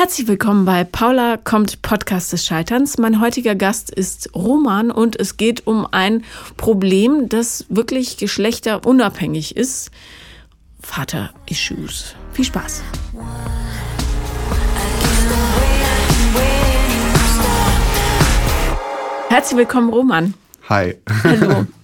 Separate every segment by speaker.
Speaker 1: Herzlich willkommen bei Paula kommt Podcast des Scheiterns. Mein heutiger Gast ist Roman und es geht um ein Problem, das wirklich geschlechterunabhängig ist. Vater-Issues. Viel Spaß. Herzlich willkommen, Roman.
Speaker 2: Hi.
Speaker 1: Hallo.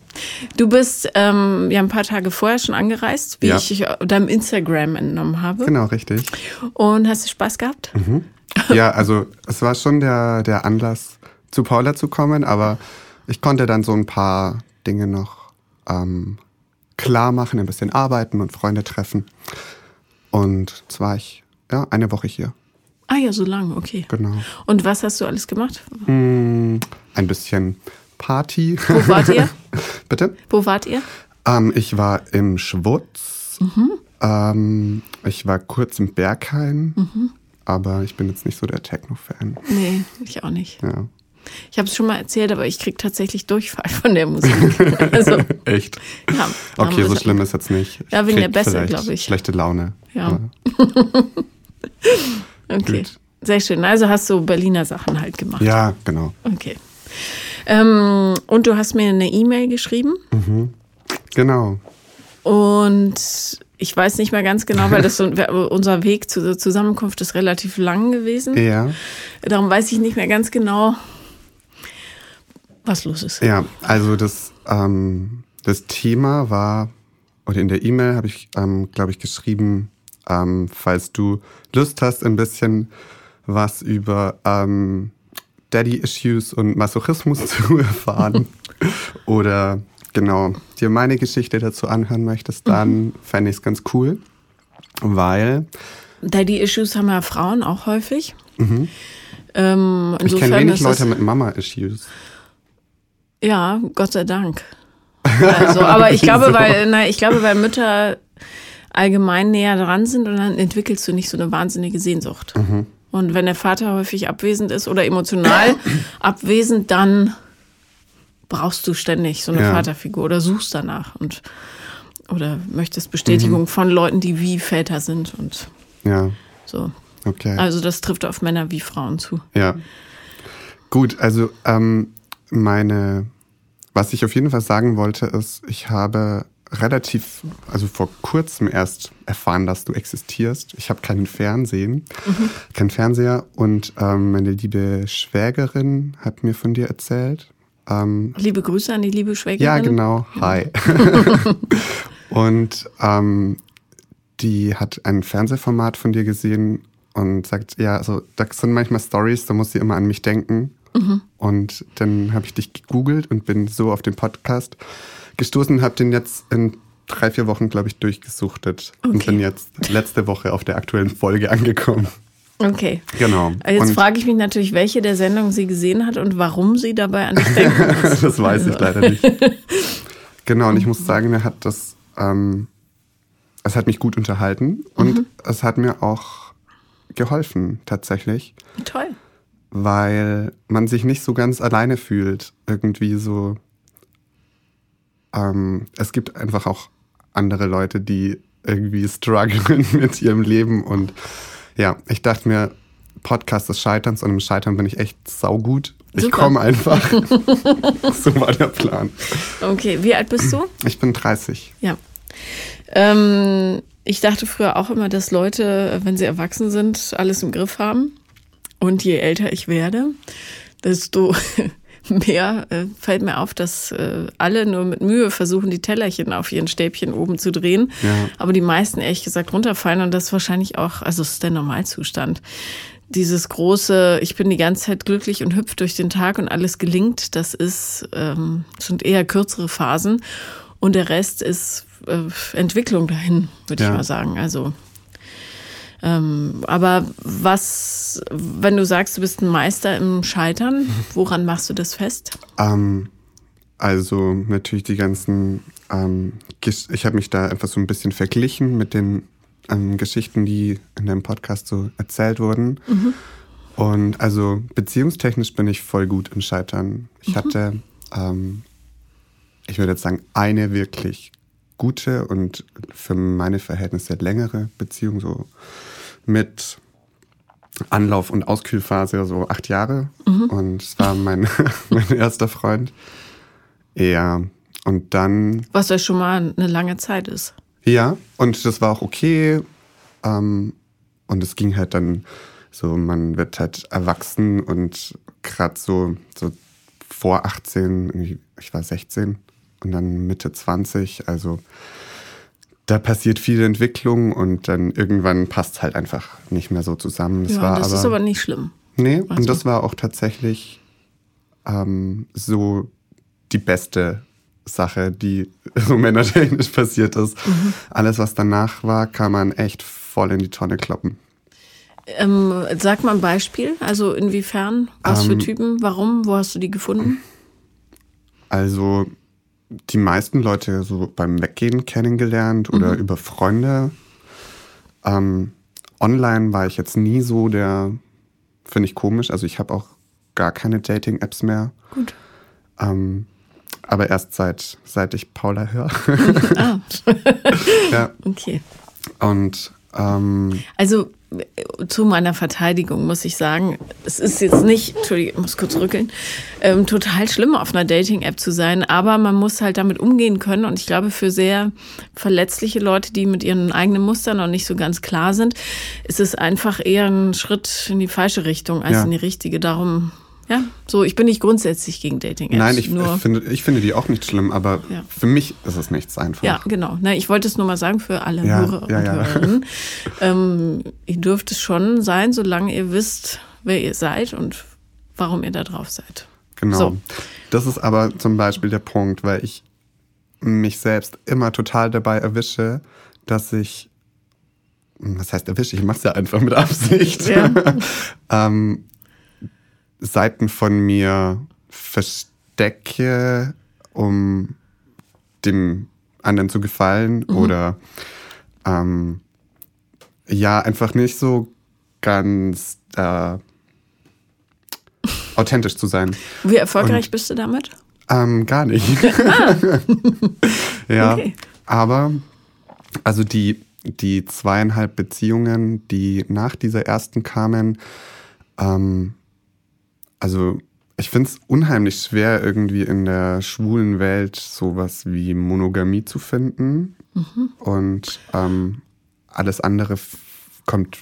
Speaker 1: Du bist ähm, ja ein paar Tage vorher schon angereist, wie ja. ich deinem Instagram entnommen habe.
Speaker 2: Genau, richtig.
Speaker 1: Und hast du Spaß gehabt?
Speaker 2: Mhm. Ja, also es war schon der, der Anlass, zu Paula zu kommen, aber ich konnte dann so ein paar Dinge noch ähm, klar machen, ein bisschen arbeiten und Freunde treffen. Und zwar war ich ja eine Woche hier.
Speaker 1: Ah ja, so lange, okay.
Speaker 2: Genau.
Speaker 1: Und was hast du alles gemacht?
Speaker 2: Mm, ein bisschen Party.
Speaker 1: Wo wart ihr?
Speaker 2: Bitte?
Speaker 1: Wo wart ihr?
Speaker 2: Ähm, ich war im Schwutz. Mhm. Ähm, ich war kurz im Berghain. Mhm. Aber ich bin jetzt nicht so der Techno-Fan.
Speaker 1: Nee, ich auch nicht.
Speaker 2: Ja.
Speaker 1: Ich habe es schon mal erzählt, aber ich kriege tatsächlich Durchfall von der Musik.
Speaker 2: Also, Echt? Ja. Okay, so schlimm ist jetzt nicht.
Speaker 1: Ich ja, wegen der Bässe, glaube ich.
Speaker 2: Schlechte Laune.
Speaker 1: Ja. okay. Gut. Sehr schön. Also hast du Berliner Sachen halt gemacht.
Speaker 2: Ja, genau.
Speaker 1: Okay. Ähm, und du hast mir eine E-Mail geschrieben.
Speaker 2: Mhm. Genau.
Speaker 1: Und ich weiß nicht mehr ganz genau, weil das so, unser Weg zur Zusammenkunft ist relativ lang gewesen.
Speaker 2: Ja.
Speaker 1: Darum weiß ich nicht mehr ganz genau, was los ist.
Speaker 2: Ja, also das, ähm, das Thema war, oder in der E-Mail habe ich, ähm, glaube ich, geschrieben, ähm, falls du Lust hast, ein bisschen was über ähm, Daddy-Issues und Masochismus zu erfahren oder genau dir meine Geschichte dazu anhören möchtest, dann mhm. fände ich es ganz cool, weil
Speaker 1: Daddy-Issues haben ja Frauen auch häufig.
Speaker 2: Mhm. Ähm, ich kenne wenig Leute mit Mama-Issues.
Speaker 1: Ja, Gott sei Dank. Also, aber ich glaube, weil, na, ich glaube, weil Mütter allgemein näher dran sind und dann entwickelst du nicht so eine wahnsinnige Sehnsucht.
Speaker 2: Mhm.
Speaker 1: Und wenn der Vater häufig abwesend ist oder emotional abwesend, dann brauchst du ständig so eine ja. Vaterfigur oder suchst danach und oder möchtest Bestätigung mhm. von Leuten, die wie Väter sind und
Speaker 2: ja.
Speaker 1: so.
Speaker 2: Okay.
Speaker 1: Also das trifft auf Männer wie Frauen zu.
Speaker 2: Ja. Gut, also ähm, meine, was ich auf jeden Fall sagen wollte, ist, ich habe relativ, also vor kurzem erst erfahren, dass du existierst. Ich habe keinen Fernsehen, mhm. keinen Fernseher und ähm, meine liebe Schwägerin hat mir von dir erzählt.
Speaker 1: Ähm, liebe Grüße an die liebe Schwägerin.
Speaker 2: Ja, genau. Hi. und ähm, die hat ein Fernsehformat von dir gesehen und sagt, ja, also da sind manchmal Stories, da muss sie immer an mich denken. Mhm. Und dann habe ich dich gegoogelt und bin so auf den Podcast gestoßen, habe den jetzt in drei, vier Wochen, glaube ich, durchgesuchtet okay. und bin jetzt letzte Woche auf der aktuellen Folge angekommen.
Speaker 1: Okay.
Speaker 2: Genau.
Speaker 1: Jetzt frage ich mich natürlich, welche der Sendungen sie gesehen hat und warum sie dabei an dich denken
Speaker 2: muss. das weiß also. ich leider nicht. Genau, und ich muss sagen, mir hat das, ähm, es hat mich gut unterhalten und mhm. es hat mir auch geholfen, tatsächlich.
Speaker 1: Toll.
Speaker 2: Weil man sich nicht so ganz alleine fühlt. Irgendwie so. Ähm, es gibt einfach auch andere Leute, die irgendwie strugglen mit ihrem Leben und ja, ich dachte mir, Podcast des Scheiterns und im Scheitern bin ich echt saugut. Ich komme einfach. so war der Plan.
Speaker 1: Okay, wie alt bist du?
Speaker 2: Ich bin 30.
Speaker 1: Ja. Ähm, ich dachte früher auch immer, dass Leute, wenn sie erwachsen sind, alles im Griff haben. Und je älter ich werde, desto mehr äh, fällt mir auf, dass äh, alle nur mit Mühe versuchen, die Tellerchen auf ihren Stäbchen oben zu drehen.
Speaker 2: Ja.
Speaker 1: Aber die meisten ehrlich gesagt runterfallen und das ist wahrscheinlich auch, also es ist der Normalzustand. Dieses große, ich bin die ganze Zeit glücklich und hüpf durch den Tag und alles gelingt, das ist, ähm, sind eher kürzere Phasen. Und der Rest ist äh, Entwicklung dahin, würde ja. ich mal sagen. Also ähm, aber was, wenn du sagst, du bist ein Meister im Scheitern, woran machst du das fest?
Speaker 2: Ähm, also natürlich die ganzen, ähm, ich habe mich da einfach so ein bisschen verglichen mit den ähm, Geschichten, die in deinem Podcast so erzählt wurden. Mhm. Und also beziehungstechnisch bin ich voll gut im Scheitern. Ich mhm. hatte, ähm, ich würde jetzt sagen, eine wirklich gute und für meine Verhältnisse längere Beziehung, so mit Anlauf- und Auskühlphase so acht Jahre. Und es war mein, mein erster Freund. Ja, und dann
Speaker 1: Was ja schon mal eine lange Zeit ist.
Speaker 2: Ja, und das war auch okay. Ähm, und es ging halt dann so, man wird halt erwachsen und gerade so, so vor 18, irgendwie, ich war 16 und dann Mitte 20, also da passiert viel Entwicklung und dann irgendwann passt es halt einfach nicht mehr so zusammen. Das
Speaker 1: ja,
Speaker 2: war
Speaker 1: das
Speaker 2: aber,
Speaker 1: ist aber nicht schlimm.
Speaker 2: Nee,
Speaker 1: Also-
Speaker 2: und das war auch tatsächlich ähm, so die beste Sache, die so männertechnisch passiert ist.
Speaker 1: Mhm.
Speaker 2: Alles, was danach war, kann man echt voll in die Tonne kloppen.
Speaker 1: Ähm, sag mal ein Beispiel. Also inwiefern? Was für
Speaker 2: Ähm,
Speaker 1: Typen? Warum? Wo hast du die gefunden?
Speaker 2: Also die meisten Leute so beim Weggehen kennengelernt oder
Speaker 1: Mhm.
Speaker 2: über Freunde. Ähm, online war ich jetzt nie so der, finde ich komisch. Also ich habe auch gar keine Dating-Apps mehr.
Speaker 1: Gut.
Speaker 2: Ähm, aber erst seit, seit ich Paula höre.
Speaker 1: Ah,
Speaker 2: ja.
Speaker 1: okay.
Speaker 2: Und ähm,
Speaker 1: Also zu meiner Verteidigung muss ich sagen, es ist jetzt nicht, Entschuldigung, ich muss kurz rückeln, ähm, total schlimm auf einer Dating-App zu sein, aber man muss halt damit umgehen können und ich glaube für sehr verletzliche Leute, die mit ihren eigenen Mustern noch nicht so ganz klar sind, ist es einfach eher ein Schritt in die falsche Richtung als
Speaker 2: Ja.
Speaker 1: in die richtige. Darum, ja, so, ich bin nicht grundsätzlich gegen Dating-Apps.
Speaker 2: nein, ich,
Speaker 1: nur,
Speaker 2: ich, finde, ich finde die auch nicht schlimm, aber
Speaker 1: Ja.
Speaker 2: für mich ist es nichts einfach.
Speaker 1: Ja, genau. Na, ich wollte es nur mal sagen für alle
Speaker 2: Ja,
Speaker 1: Hörer
Speaker 2: ja,
Speaker 1: und
Speaker 2: ja.
Speaker 1: Hörerinnen. ähm, ihr dürft es schon sein, solange ihr wisst, wer ihr seid und warum ihr da drauf seid.
Speaker 2: Genau.
Speaker 1: So.
Speaker 2: Das ist aber zum Beispiel der Punkt, weil ich mich selbst immer total dabei erwische, dass ich, was heißt erwische, ich mache es ja einfach mit Absicht,
Speaker 1: Ja.
Speaker 2: ähm, Seiten von mir verstecke, um dem anderen zu gefallen
Speaker 1: Mhm.
Speaker 2: oder ähm, ja, einfach nicht so ganz äh, authentisch zu sein.
Speaker 1: Wie erfolgreich bist du damit?
Speaker 2: Ähm, gar nicht. ja,
Speaker 1: Ah. Okay.
Speaker 2: aber also die, die zweieinhalb Beziehungen, die nach dieser ersten kamen, ähm, also ich finde es unheimlich schwer, irgendwie in der schwulen Welt sowas wie Monogamie zu finden. Und ähm, alles andere kommt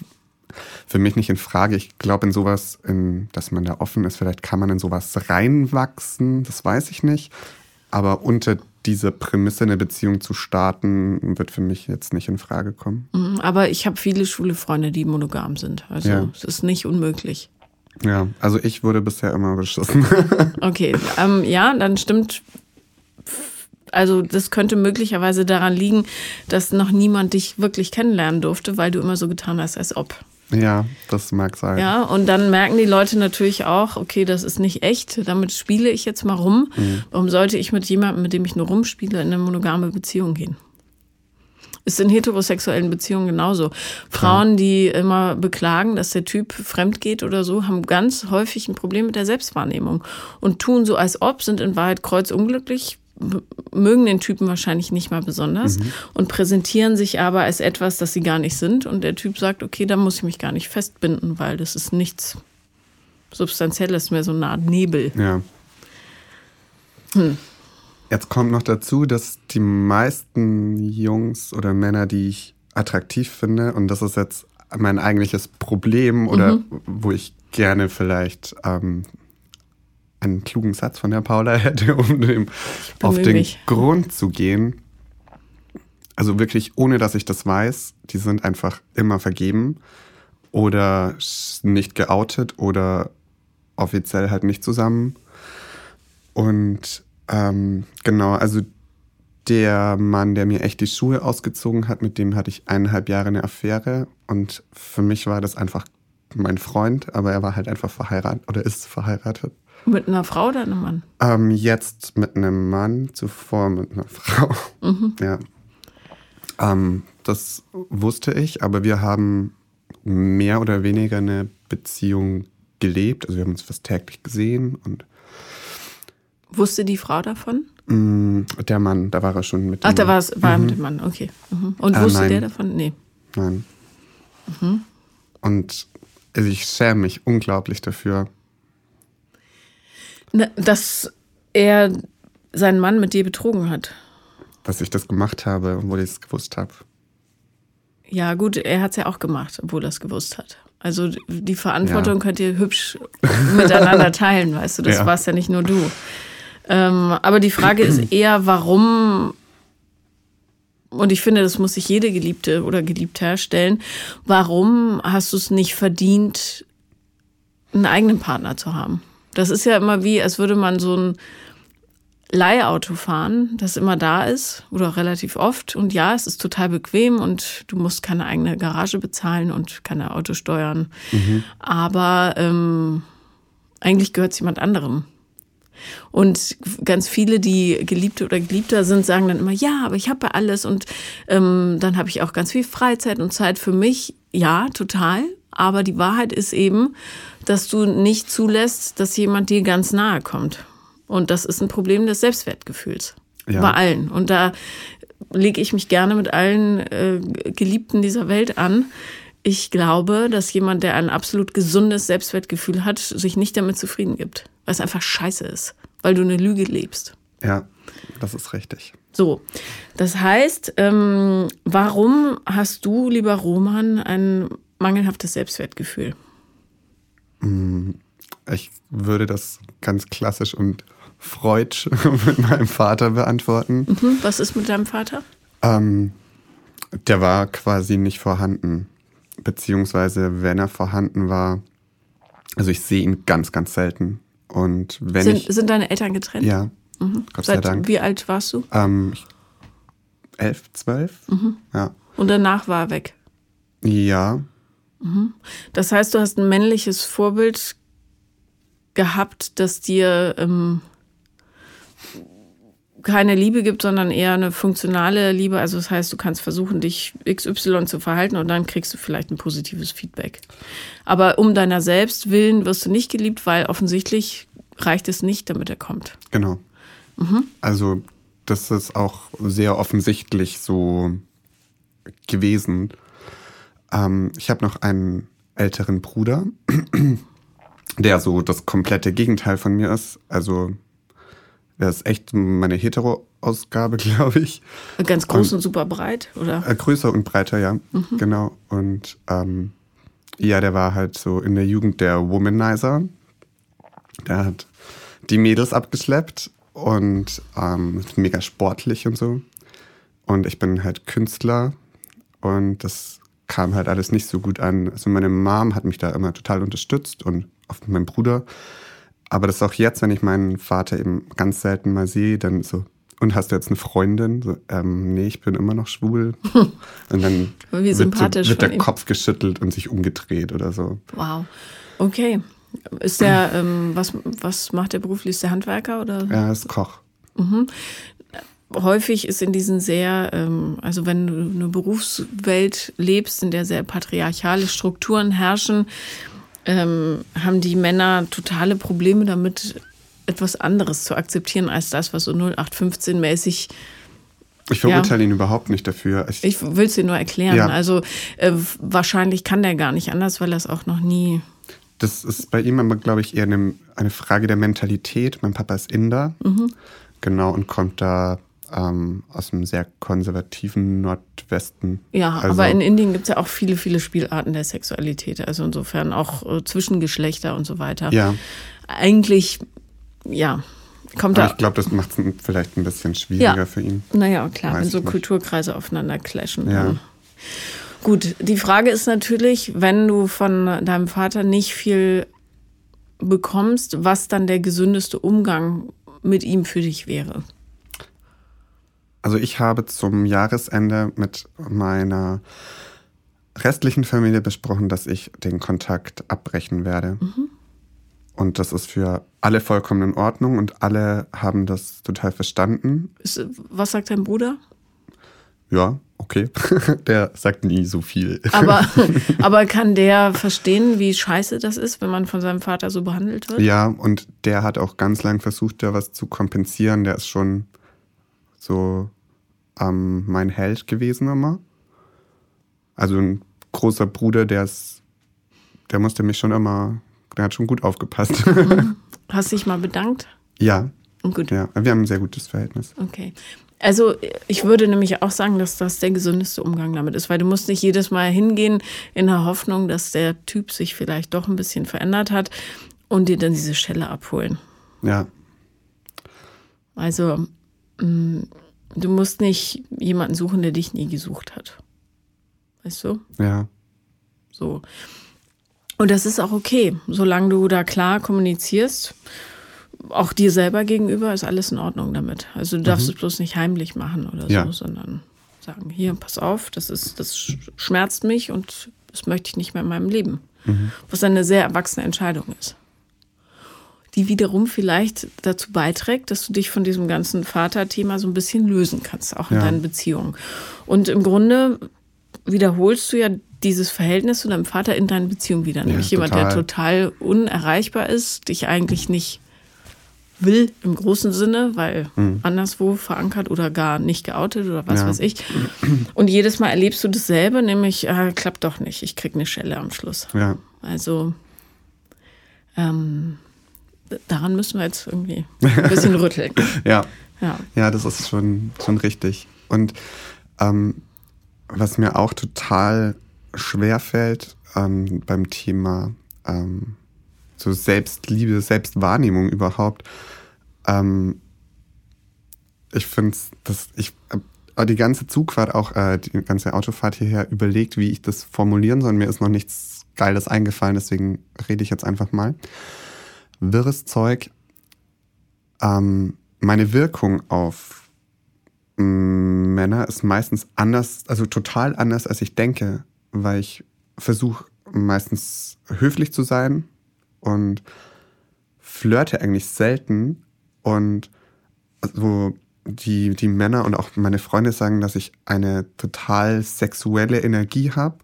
Speaker 2: für mich nicht in Frage. Ich glaube in sowas, in, dass man da offen ist, vielleicht kann man in sowas reinwachsen, das weiß ich nicht. Aber unter dieser Prämisse eine Beziehung zu starten, wird für mich jetzt nicht in Frage kommen.
Speaker 1: Mhm, Aber ich habe viele schwule Freunde, die monogam sind. Also
Speaker 2: Ja.
Speaker 1: es ist nicht unmöglich.
Speaker 2: Ja, also ich wurde bisher immer beschissen.
Speaker 1: Okay, ähm, ja, dann stimmt. Also das könnte möglicherweise daran liegen, dass noch niemand dich wirklich kennenlernen durfte, weil du immer so getan hast, als ob.
Speaker 2: ja, das mag sein.
Speaker 1: Ja, und dann merken die Leute natürlich auch, okay, das ist nicht echt, damit spiele ich jetzt mal rum. Warum sollte ich mit jemandem, mit dem ich nur rumspiele, in eine monogame Beziehung gehen? Ist in heterosexuellen Beziehungen genauso. Frauen, die immer beklagen, dass der Typ fremd geht oder so, haben ganz häufig ein Problem mit der Selbstwahrnehmung und tun so, als ob, sind in Wahrheit kreuzunglücklich, mögen den Typen wahrscheinlich nicht mal besonders und präsentieren sich aber als etwas, das sie gar nicht sind. Und der Typ sagt, okay, da muss ich mich gar nicht festbinden, weil das ist nichts Substanzielles, mehr so eine Art Nebel.
Speaker 2: Ja. Jetzt kommt noch dazu, dass die meisten Jungs oder Männer, die ich attraktiv finde, und das ist jetzt mein eigentliches Problem oder wo ich gerne vielleicht ähm, einen klugen Satz von der Paula hätte, um dem auf den
Speaker 1: mich.
Speaker 2: Grund zu gehen. Also wirklich, ohne dass ich das weiß, die sind einfach immer vergeben oder nicht geoutet oder offiziell halt nicht zusammen. Und ähm, genau, also der Mann, der mir echt die Schuhe ausgezogen hat, mit dem hatte ich eineinhalb Jahre eine Affäre. Und für mich war das einfach mein Freund, aber er war halt einfach verheiratet oder ist verheiratet.
Speaker 1: Mit einer Frau oder einem Mann?
Speaker 2: Ähm, jetzt mit einem Mann, zuvor mit einer Frau. Ja. Ähm, das wusste ich, aber wir haben mehr oder weniger eine Beziehung gelebt. Also wir haben uns fast täglich gesehen und
Speaker 1: Wusste die Frau davon?
Speaker 2: mh, der Mann, da war er schon mit dem
Speaker 1: Ach, da war es, war er mit dem Mann, okay. Mhm. Und
Speaker 2: Äh,
Speaker 1: wusste
Speaker 2: nein.
Speaker 1: der davon? Nee.
Speaker 2: Nein.
Speaker 1: Mhm.
Speaker 2: Und also ich schäme mich unglaublich dafür.
Speaker 1: Ne, dass er seinen Mann mit dir betrogen hat.
Speaker 2: Dass ich das gemacht habe, obwohl ich es gewusst habe.
Speaker 1: Ja, gut, er hat es ja auch gemacht, obwohl er es gewusst hat. Also die Verantwortung ja. könnt ihr hübsch miteinander teilen, weißt du, das ja. warst ja nicht nur du. Ähm, aber die Frage ist eher, warum, und ich finde, das muss sich jede Geliebte oder Geliebter stellen, warum hast du es nicht verdient, einen eigenen Partner zu haben? Das ist ja immer wie, als würde man so ein Leihauto fahren, das immer da ist oder relativ oft. Und ja, es ist total bequem und du musst keine eigene Garage bezahlen und keine Autosteuern. Mhm. Aber ähm, eigentlich gehört es jemand anderem. Und ganz viele, die Geliebte oder Geliebter sind, sagen dann immer, ja, aber ich habe ja alles und ähm, dann habe ich auch ganz viel Freizeit und Zeit für mich. Ja, total. Aber die Wahrheit ist eben, dass du nicht zulässt, dass jemand dir ganz nahe kommt. Und das ist ein Problem des Selbstwertgefühls. Ja. Bei allen. Und da lege ich mich gerne mit allen äh, Geliebten dieser Welt an. Ich glaube, dass jemand, der ein absolut gesundes Selbstwertgefühl hat, sich nicht damit zufrieden gibt. Weil es einfach scheiße ist. Weil du eine Lüge lebst.
Speaker 2: Ja, das ist richtig.
Speaker 1: So, das heißt, ähm, warum hast du, lieber Roman, ein mangelhaftes Selbstwertgefühl?
Speaker 2: Mm, ich würde das ganz klassisch und freudsch mit meinem Vater beantworten.
Speaker 1: Mhm. Was ist mit deinem Vater?
Speaker 2: Ähm, der war quasi nicht vorhanden. Beziehungsweise, wenn er vorhanden war, also ich sehe ihn ganz, ganz selten. Und wenn
Speaker 1: sind,
Speaker 2: ich.
Speaker 1: Sind deine Eltern getrennt?
Speaker 2: Ja.
Speaker 1: Mhm. Gott sei Seit Dank. Wie alt warst du?
Speaker 2: Ähm, elf, zwölf. Mhm. Ja.
Speaker 1: Und danach war er weg?
Speaker 2: Ja.
Speaker 1: Mhm. Das heißt, du hast ein männliches Vorbild gehabt, das dir ähm, keine Liebe gibt, sondern eher eine funktionale Liebe. Also das heißt, du kannst versuchen, dich XY zu verhalten und dann kriegst du vielleicht ein positives Feedback. Aber um deiner selbst willen wirst du nicht geliebt, weil offensichtlich reicht es nicht, damit er kommt.
Speaker 2: Genau. Mhm. Also das ist auch sehr offensichtlich so gewesen. Ähm, ich habe noch einen älteren Bruder, der so das komplette Gegenteil von mir ist. Also das ist echt meine Hetero-Ausgabe, glaube ich.
Speaker 1: Ganz groß und, und, super breit, oder?
Speaker 2: Äh, größer und breiter, ja. Mhm. Genau. Und ähm, ja, der war halt so in der Jugend der Womanizer. Der hat die Mädels abgeschleppt und ähm, mega sportlich und so. Und ich bin halt Künstler und das kam halt alles nicht so gut an. Also meine Mom hat mich da immer total unterstützt und auch mein Bruder. Aber das ist auch jetzt, wenn ich meinen Vater eben ganz selten mal sehe, dann so, und hast du jetzt eine Freundin? So, ähm, nee, ich bin immer noch schwul. Und dann wird, so, wird der Kopf geschüttelt und sich umgedreht oder so.
Speaker 1: Wow. Okay. Ist der, ähm, was, was macht der beruflich? Ist der Handwerker oder?
Speaker 2: Er ist Koch.
Speaker 1: Mhm. Häufig ist in diesen sehr, ähm, also wenn du eine Berufswelt lebst, in der sehr patriarchale Strukturen herrschen, ähm, haben die Männer totale Probleme damit, etwas anderes zu akzeptieren als das, was so 0815-mäßig.
Speaker 2: Ich verurteile ja. ihn überhaupt nicht dafür.
Speaker 1: Ich, ich will es dir nur erklären. Ja. Also äh, wahrscheinlich kann der gar nicht anders, weil er es auch noch nie.
Speaker 2: Das ist bei ihm aber, glaube ich, eher eine, eine, Frage der Mentalität. Mein Papa ist Inder. Mhm. Genau, und kommt da ähm, aus einem sehr konservativen Nordwesten.
Speaker 1: Ja, also, aber in Indien gibt es ja auch viele, viele Spielarten der Sexualität. Also insofern auch äh, Zwischengeschlechter und so weiter.
Speaker 2: Ja.
Speaker 1: Eigentlich, ja. Kommt
Speaker 2: aber da, ich glaube, das macht es vielleicht ein bisschen schwieriger
Speaker 1: ja.
Speaker 2: für ihn.
Speaker 1: Naja, klar, Weiß wenn so Kulturkreise aufeinander clashen. Ja. Gut, die Frage ist natürlich, wenn du von deinem Vater nicht viel bekommst, was dann der gesündeste Umgang mit ihm für dich wäre.
Speaker 2: Also ich habe zum Jahresende mit meiner restlichen Familie besprochen, dass ich den Kontakt abbrechen werde. Mhm. Und das ist für alle vollkommen in Ordnung und alle haben das total verstanden.
Speaker 1: Was sagt dein Bruder?
Speaker 2: Ja, okay. der sagt nie so viel.
Speaker 1: Aber, aber kann der verstehen, wie scheiße das ist, wenn man von seinem Vater so behandelt wird?
Speaker 2: Ja, und der hat auch ganz lang versucht, da was zu kompensieren. Der ist schon so ähm, mein Held gewesen immer. Also ein großer Bruder, der ist, der musste mich schon immer, der hat schon gut aufgepasst. Mhm.
Speaker 1: Hast dich mal bedankt?
Speaker 2: Ja.
Speaker 1: Gut.
Speaker 2: Ja, wir haben ein sehr gutes Verhältnis.
Speaker 1: Okay. Also ich würde nämlich auch sagen, dass das der gesündeste Umgang damit ist, weil du musst nicht jedes Mal hingehen in der Hoffnung, dass der Typ sich vielleicht doch ein bisschen verändert hat und dir dann diese Stelle abholen.
Speaker 2: Ja.
Speaker 1: Also du musst nicht jemanden suchen, der dich nie gesucht hat. Weißt du?
Speaker 2: Ja.
Speaker 1: So. Und das ist auch okay, solange du da klar kommunizierst auch dir selber gegenüber ist alles in Ordnung damit. Also du darfst mhm. es bloß nicht heimlich machen oder so, ja. sondern sagen, hier, pass auf, das ist, das schmerzt mich und das möchte ich nicht mehr in meinem Leben. Mhm. Was eine sehr erwachsene Entscheidung ist. Die wiederum vielleicht dazu beiträgt, dass du dich von diesem ganzen Vaterthema so ein bisschen lösen kannst, auch in ja. deinen Beziehungen. Und im Grunde wiederholst du ja dieses Verhältnis zu deinem Vater in deinen Beziehungen wieder. Nämlich ja, jemand, der total unerreichbar ist, dich eigentlich nicht will im großen Sinne, weil mhm. anderswo verankert oder gar nicht geoutet oder was ja. weiß ich. Und jedes Mal erlebst du dasselbe, nämlich äh, klappt doch nicht, ich krieg eine Schelle am Schluss.
Speaker 2: Ja.
Speaker 1: Also ähm, daran müssen wir jetzt irgendwie ein bisschen rütteln.
Speaker 2: ja. ja. Ja, das ist schon, schon richtig. Und ähm, was mir auch total schwer fällt ähm, beim Thema ähm, so Selbstliebe, Selbstwahrnehmung überhaupt. Ähm, ich finde dass ich äh, die ganze Zugfahrt, auch äh, die ganze Autofahrt hierher überlegt, wie ich das formulieren soll. Mir ist noch nichts Geiles eingefallen, deswegen rede ich jetzt einfach mal. Wirres Zeug. Ähm, meine Wirkung auf mm, Männer ist meistens anders, also total anders, als ich denke, weil ich versuche meistens höflich zu sein und flirte eigentlich selten. Und so die, die Männer und auch meine Freunde sagen, dass ich eine total sexuelle Energie habe.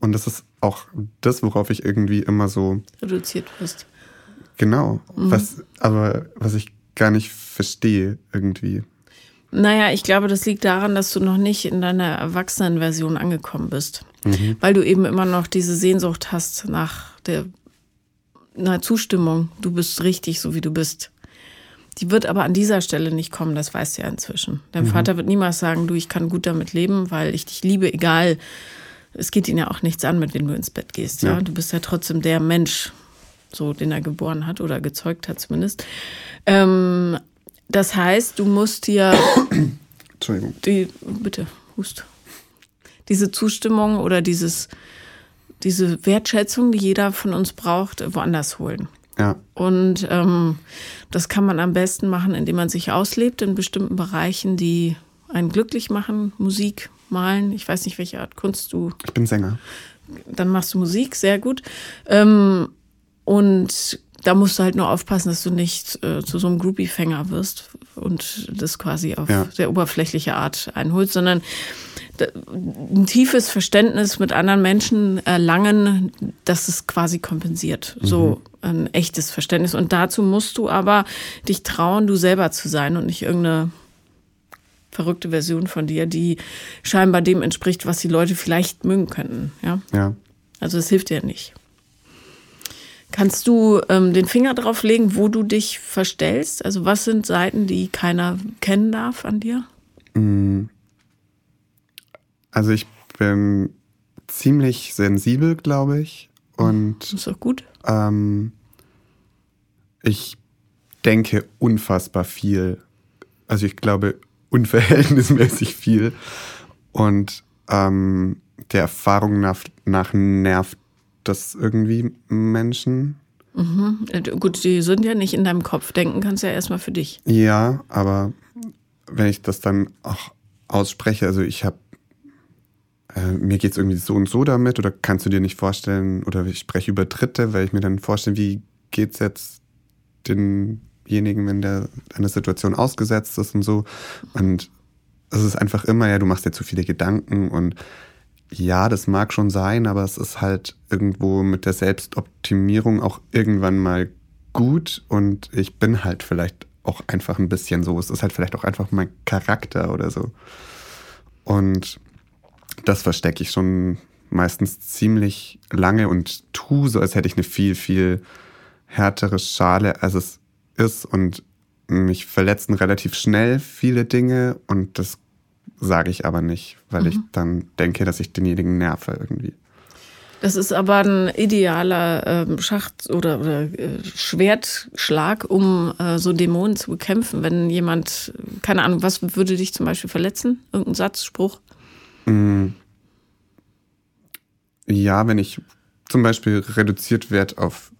Speaker 2: Und das ist auch das, worauf ich irgendwie immer so
Speaker 1: reduziert wirst.
Speaker 2: Genau. Mhm. Was, aber was ich gar nicht verstehe irgendwie.
Speaker 1: Naja, ich glaube, das liegt daran, dass du noch nicht in deiner Erwachsenenversion angekommen bist. Mhm. Weil du eben immer noch diese Sehnsucht hast nach der na, Zustimmung, du bist richtig, so wie du bist. Die wird aber an dieser Stelle nicht kommen, das weißt du ja inzwischen. Dein mhm. Vater wird niemals sagen, du, ich kann gut damit leben, weil ich dich liebe, egal. Es geht ihn ja auch nichts an, mit wem du ins Bett gehst. Ja. ja? Du bist ja trotzdem der Mensch, so den er geboren hat oder gezeugt hat zumindest. Ähm, das heißt, du musst dir
Speaker 2: Entschuldigung.
Speaker 1: Die, bitte, hust. Diese Zustimmung oder dieses diese Wertschätzung, die jeder von uns braucht, woanders holen.
Speaker 2: Ja.
Speaker 1: Und ähm, das kann man am besten machen, indem man sich auslebt in bestimmten Bereichen, die einen glücklich machen. Musik, Malen, ich weiß nicht, welche Art Kunst du.
Speaker 2: Ich bin Sänger.
Speaker 1: Dann machst du Musik, sehr gut. Ähm, und da musst du halt nur aufpassen, dass du nicht äh, zu so einem Groupie-Fänger wirst und das quasi auf ja. sehr oberflächliche Art einholst, sondern ein tiefes Verständnis mit anderen Menschen erlangen, das es quasi kompensiert. Mhm. So ein echtes Verständnis. Und dazu musst du aber dich trauen, du selber zu sein und nicht irgendeine verrückte Version von dir, die scheinbar dem entspricht, was die Leute vielleicht mögen könnten. Ja.
Speaker 2: ja.
Speaker 1: Also es hilft dir nicht. Kannst du ähm, den Finger drauf legen, wo du dich verstellst? Also was sind Seiten, die keiner kennen darf an dir?
Speaker 2: Mhm. Also ich bin ziemlich sensibel, glaube ich. Und
Speaker 1: das ist auch gut.
Speaker 2: Ähm, ich denke unfassbar viel. Also ich glaube unverhältnismäßig viel. Und ähm, der Erfahrung nach, nach nervt das irgendwie Menschen.
Speaker 1: Mhm. Äh, gut, die sind ja nicht in deinem Kopf. Denken kannst du ja erstmal für dich.
Speaker 2: Ja, aber wenn ich das dann auch ausspreche, also ich habe äh, mir geht es irgendwie so und so damit oder kannst du dir nicht vorstellen oder ich spreche über Dritte, weil ich mir dann vorstelle, wie geht es jetzt denjenigen, wenn der einer Situation ausgesetzt ist und so. Und es ist einfach immer, ja, du machst dir zu viele Gedanken und ja, das mag schon sein, aber es ist halt irgendwo mit der Selbstoptimierung auch irgendwann mal gut und ich bin halt vielleicht auch einfach ein bisschen so. Es ist halt vielleicht auch einfach mein Charakter oder so. Und das verstecke ich schon meistens ziemlich lange und tue so, als hätte ich eine viel, viel härtere Schale, als es ist. Und mich verletzen relativ schnell viele Dinge und das sage ich aber nicht, weil mhm. ich dann denke, dass ich denjenigen nerve irgendwie.
Speaker 1: Das ist aber ein idealer äh, Schacht- oder, oder äh, Schwertschlag, um äh, so Dämonen zu bekämpfen. Wenn jemand, keine Ahnung, was würde dich zum Beispiel verletzen? Irgendein Satz, Spruch? Mm.
Speaker 2: Ja, wenn ich zum Beispiel reduziert werde auf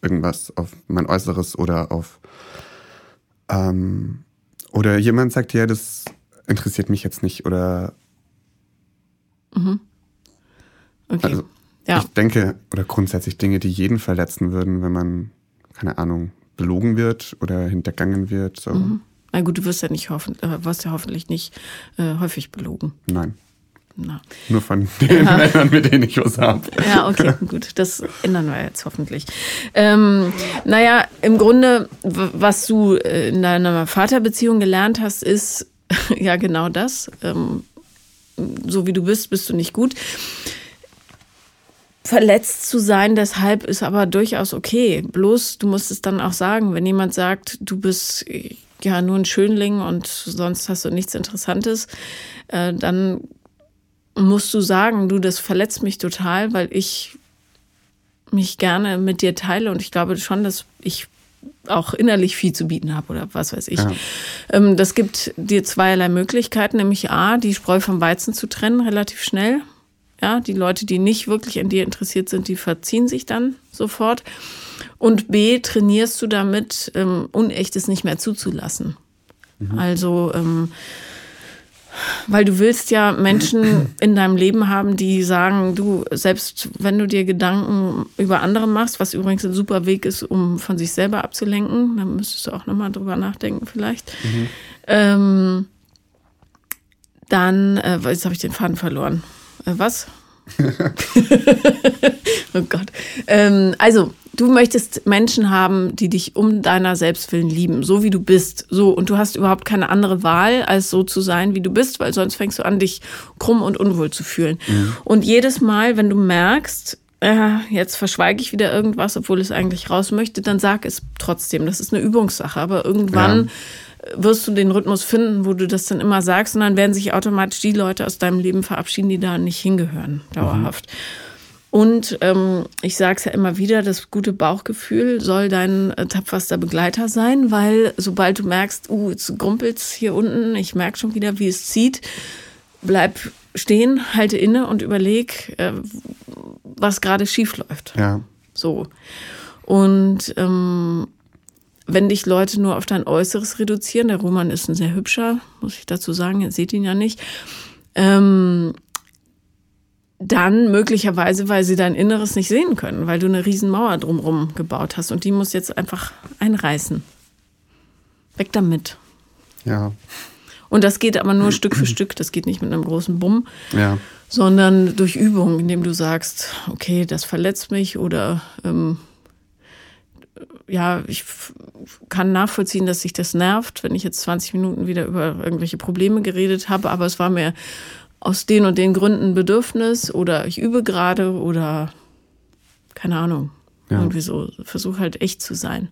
Speaker 2: irgendwas, auf mein Äußeres oder auf ähm, oder jemand sagt, ja, das interessiert mich jetzt nicht oder mhm. okay. Also, ja. Ich denke, oder grundsätzlich Dinge, die jeden verletzen würden, wenn man, keine Ahnung, belogen wird oder hintergangen wird. So. Mhm.
Speaker 1: Na gut, du wirst ja nicht hoffen, äh, wirst ja hoffentlich nicht äh, häufig belogen.
Speaker 2: Nein. Na. Nur von den ja. Männern, mit denen ich was habe.
Speaker 1: Ja, okay, gut. Das ändern wir jetzt hoffentlich. Ähm, naja, im Grunde, was du äh, in deiner Vaterbeziehung gelernt hast, ist ja genau das. Ähm, so wie du bist, bist du nicht gut verletzt zu sein, deshalb ist aber durchaus okay. Bloß, du musst es dann auch sagen, wenn jemand sagt, du bist ja nur ein Schönling und sonst hast du nichts Interessantes, äh, dann musst du sagen, du, das verletzt mich total, weil ich mich gerne mit dir teile und ich glaube schon, dass ich auch innerlich viel zu bieten habe oder was weiß ich. Ja. Ähm, das gibt dir zweierlei Möglichkeiten, nämlich A, die Spreu vom Weizen zu trennen, relativ schnell. Ja, die Leute, die nicht wirklich an dir interessiert sind, die verziehen sich dann sofort. Und B, trainierst du damit, ähm, Unechtes nicht mehr zuzulassen. Mhm. Also, ähm, weil du willst ja Menschen in deinem Leben haben, die sagen, du, selbst wenn du dir Gedanken über andere machst, was übrigens ein super Weg ist, um von sich selber abzulenken, dann müsstest du auch nochmal drüber nachdenken vielleicht. Mhm. Ähm, dann, äh, jetzt habe ich den Faden verloren. Äh, was? oh Gott. Ähm, also, du möchtest Menschen haben, die dich um deiner Selbstwillen lieben, so wie du bist. So, und du hast überhaupt keine andere Wahl, als so zu sein, wie du bist, weil sonst fängst du an, dich krumm und unwohl zu fühlen. Mhm. Und jedes Mal, wenn du merkst, äh, jetzt verschweige ich wieder irgendwas, obwohl es eigentlich raus möchte, dann sag es trotzdem. Das ist eine Übungssache. Aber irgendwann. Ja wirst du den Rhythmus finden, wo du das dann immer sagst, und dann werden sich automatisch die Leute aus deinem Leben verabschieden, die da nicht hingehören, dauerhaft. Mhm. Und ähm, ich sage es ja immer wieder, das gute Bauchgefühl soll dein äh, tapferster Begleiter sein, weil sobald du merkst, uh, jetzt grumpelt's hier unten, ich merke schon wieder, wie es zieht, bleib stehen, halte inne und überleg, äh, was gerade schief läuft.
Speaker 2: Ja.
Speaker 1: So. Und ähm, wenn dich Leute nur auf dein Äußeres reduzieren, der Roman ist ein sehr hübscher, muss ich dazu sagen, ihr seht ihn ja nicht, ähm, dann möglicherweise, weil sie dein Inneres nicht sehen können, weil du eine riesen Mauer drumherum gebaut hast und die muss jetzt einfach einreißen. Weg damit.
Speaker 2: Ja.
Speaker 1: Und das geht aber nur Stück für Stück, das geht nicht mit einem großen Bumm,
Speaker 2: ja.
Speaker 1: sondern durch Übung, indem du sagst, okay, das verletzt mich oder ähm, ja, ich kann nachvollziehen, dass sich das nervt, wenn ich jetzt 20 Minuten wieder über irgendwelche Probleme geredet habe, aber es war mir aus den und den Gründen Bedürfnis oder ich übe gerade oder keine Ahnung. Ja. Irgendwie so. Versuch halt echt zu sein.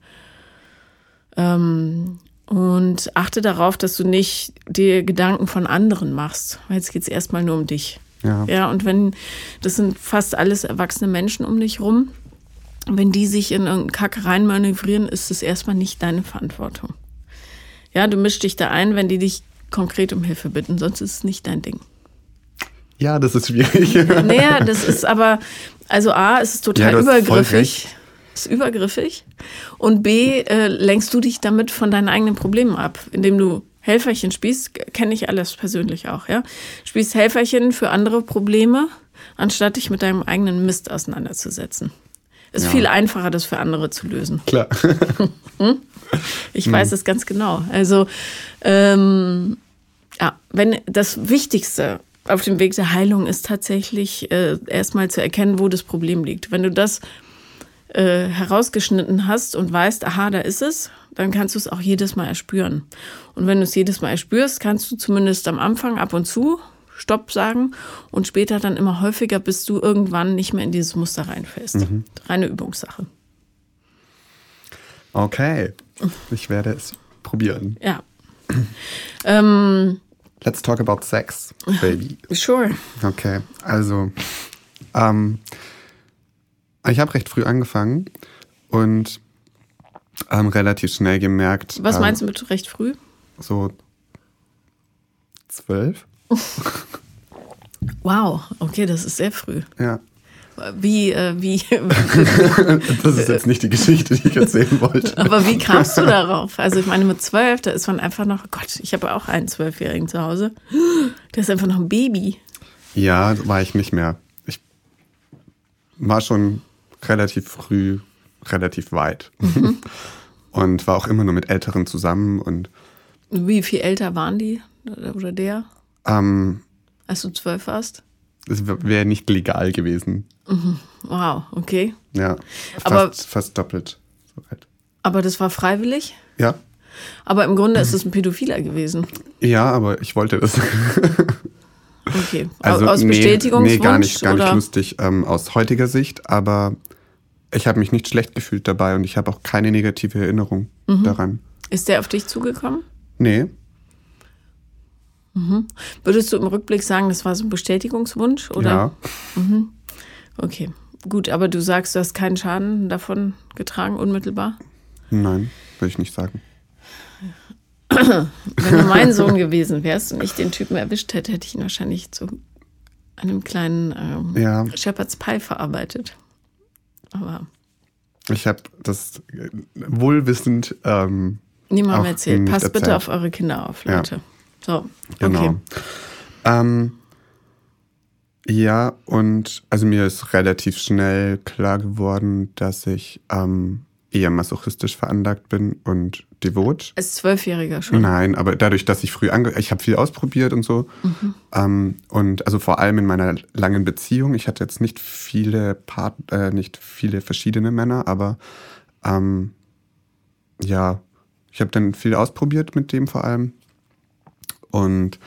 Speaker 1: Ähm, und achte darauf, dass du nicht dir Gedanken von anderen machst, weil jetzt geht es erstmal nur um dich.
Speaker 2: Ja.
Speaker 1: ja, und wenn, das sind fast alles erwachsene Menschen um dich rum, wenn die sich in irgendeinen Kack reinmanövrieren, ist es erstmal nicht deine Verantwortung. Ja, du mischst dich da ein, wenn die dich konkret um Hilfe bitten, sonst ist es nicht dein Ding.
Speaker 2: Ja, das ist schwierig.
Speaker 1: Naja, das ist aber, also A, es ist total ja, übergriffig. Ist übergriffig. Und B, äh, lenkst du dich damit von deinen eigenen Problemen ab, indem du Helferchen spielst, kenne ich alles persönlich auch, ja. Spielst Helferchen für andere Probleme, anstatt dich mit deinem eigenen Mist auseinanderzusetzen. Ist ja. viel einfacher, das für andere zu lösen.
Speaker 2: Klar.
Speaker 1: hm? Ich hm. weiß es ganz genau. Also, ähm, ja, wenn das Wichtigste auf dem Weg der Heilung ist tatsächlich äh, erstmal zu erkennen, wo das Problem liegt. Wenn du das äh, herausgeschnitten hast und weißt, aha, da ist es, dann kannst du es auch jedes Mal erspüren. Und wenn du es jedes Mal erspürst, kannst du zumindest am Anfang ab und zu Stopp sagen und später dann immer häufiger, bis du irgendwann nicht mehr in dieses Muster reinfällst.
Speaker 2: Mhm.
Speaker 1: Reine Übungssache.
Speaker 2: Okay, ich werde es probieren.
Speaker 1: Ja. ähm,
Speaker 2: Let's talk about sex, baby.
Speaker 1: sure.
Speaker 2: Okay, also ähm, ich habe recht früh angefangen und ähm, relativ schnell gemerkt.
Speaker 1: Was
Speaker 2: ähm,
Speaker 1: meinst du mit recht früh?
Speaker 2: So zwölf?
Speaker 1: Wow, okay, das ist sehr früh.
Speaker 2: Ja.
Speaker 1: Wie, äh, wie,
Speaker 2: Das ist jetzt nicht die Geschichte, die ich erzählen wollte.
Speaker 1: aber wie kamst du darauf? Also ich meine, mit zwölf, da ist man einfach noch, Gott, ich habe auch einen Zwölfjährigen zu Hause. Der ist einfach noch ein Baby.
Speaker 2: Ja, war ich nicht mehr. Ich war schon relativ früh, relativ weit. Und war auch immer nur mit Älteren zusammen. Und
Speaker 1: Wie viel älter waren die oder der,
Speaker 2: ähm,
Speaker 1: als du zwölf warst?
Speaker 2: Es wäre nicht legal gewesen.
Speaker 1: Wow, okay.
Speaker 2: Ja, fast,
Speaker 1: Aber-
Speaker 2: fast doppelt so weit.
Speaker 1: Aber das war freiwillig?
Speaker 2: Ja,
Speaker 1: Aber im Grunde ist es ein Pädophiler gewesen.
Speaker 2: ja, aber ich wollte das.
Speaker 1: Okay.
Speaker 2: Also
Speaker 1: Aus
Speaker 2: nee,
Speaker 1: Bestätigungswunsch?
Speaker 2: Nee, gar nicht, gar nicht
Speaker 1: oder?
Speaker 2: lustig ähm, aus heutiger Sicht, aber ich habe mich nicht schlecht gefühlt dabei und ich habe auch keine negative Erinnerung
Speaker 1: Mhm.
Speaker 2: daran.
Speaker 1: Ist der auf dich zugekommen?
Speaker 2: Nee,
Speaker 1: Würdest du im Rückblick sagen, das war so ein Bestätigungswunsch? Oder?
Speaker 2: ja.
Speaker 1: Okay. Gut, aber du sagst, du hast keinen Schaden davon getragen, unmittelbar?
Speaker 2: Nein, würde ich nicht sagen.
Speaker 1: Wenn du mein Sohn gewesen wärst und ich den Typen erwischt hätte, hätte ich ihn wahrscheinlich zu einem kleinen ähm,
Speaker 2: Ja,
Speaker 1: Shepherd's Pie verarbeitet. Aber
Speaker 2: ich habe das wohlwissend, ähm,
Speaker 1: niemandem erzählt. Passt bitte
Speaker 2: erzählt.
Speaker 1: auf eure Kinder auf,
Speaker 2: Ja.
Speaker 1: So,
Speaker 2: genau.
Speaker 1: okay.
Speaker 2: Ähm, ja, und also mir ist relativ schnell klar geworden, dass ich ähm, eher masochistisch veranlagt bin und devot.
Speaker 1: Als Zwölfjähriger schon.
Speaker 2: Nein, aber dadurch, dass ich früh ange... Ich habe viel ausprobiert und so. Ähm, und also vor allem in meiner langen Beziehung. Ich hatte jetzt nicht viele Part äh, nicht viele verschiedene Männer, aber ähm, ja, ich habe dann viel ausprobiert mit dem vor allem. Und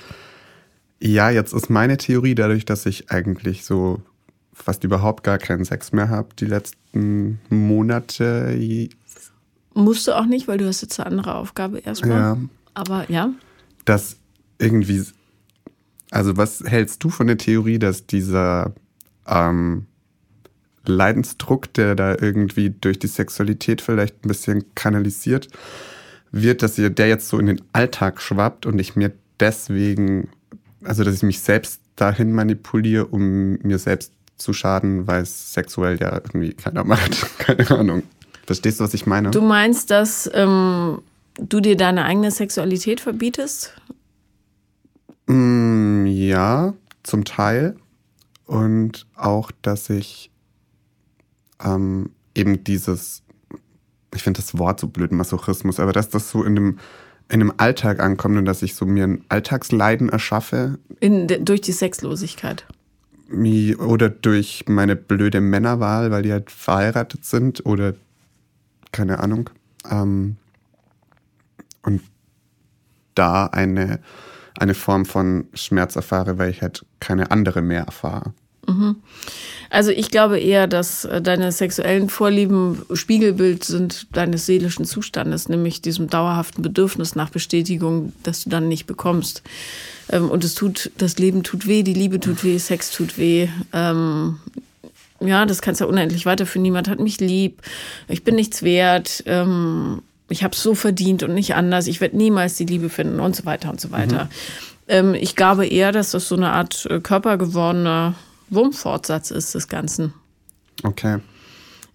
Speaker 2: ja, jetzt ist meine Theorie dadurch, dass ich eigentlich so fast überhaupt gar keinen Sex mehr habe, die letzten Monate.
Speaker 1: Musst du auch nicht, weil du hast jetzt eine andere Aufgabe erstmal.
Speaker 2: Ja,
Speaker 1: Aber ja,
Speaker 2: dass irgendwie, also was hältst du von der Theorie, dass dieser ähm, Leidensdruck, der da irgendwie durch die Sexualität vielleicht ein bisschen kanalisiert wird, dass ihr der jetzt so in den Alltag schwappt und ich mir deswegen, also dass ich mich selbst dahin manipuliere, um mir selbst zu schaden, weil es sexuell ja irgendwie keiner macht. Keine Ahnung. Verstehst du, was ich meine?
Speaker 1: du meinst, dass ähm, du dir deine eigene Sexualität verbietest?
Speaker 2: Mm, ja, zum Teil. Und auch, dass ich ähm, eben dieses, ich finde das Wort so blöd, Masochismus, aber dass das so in dem, in dem Alltag ankommt und dass ich so mir ein Alltagsleiden erschaffe
Speaker 1: In, durch die Sexlosigkeit.
Speaker 2: oder durch meine blöde Männerwahl, weil die halt verheiratet sind oder keine Ahnung. Ähm, und da eine, eine Form von Schmerz erfahre, weil ich halt keine andere mehr erfahre.
Speaker 1: Also ich glaube eher, dass äh, deine sexuellen Vorlieben Spiegelbild sind deines seelischen Zustandes, nämlich diesem dauerhaften Bedürfnis nach Bestätigung, das du dann nicht bekommst. Ähm, Und es tut, das Leben tut weh, die Liebe tut weh, Sex tut weh. Ähm, Ja, das kannst du ja unendlich weiterführen. Niemand hat mich lieb. Ich bin nichts wert. Ähm, Ich habe es so verdient und nicht anders. Ich werde niemals die Liebe finden und so weiter und so weiter. Ähm, Ich glaube eher, dass das so eine Art äh, körpergewordener Wurmfortsatz ist des Ganzen.
Speaker 2: Okay.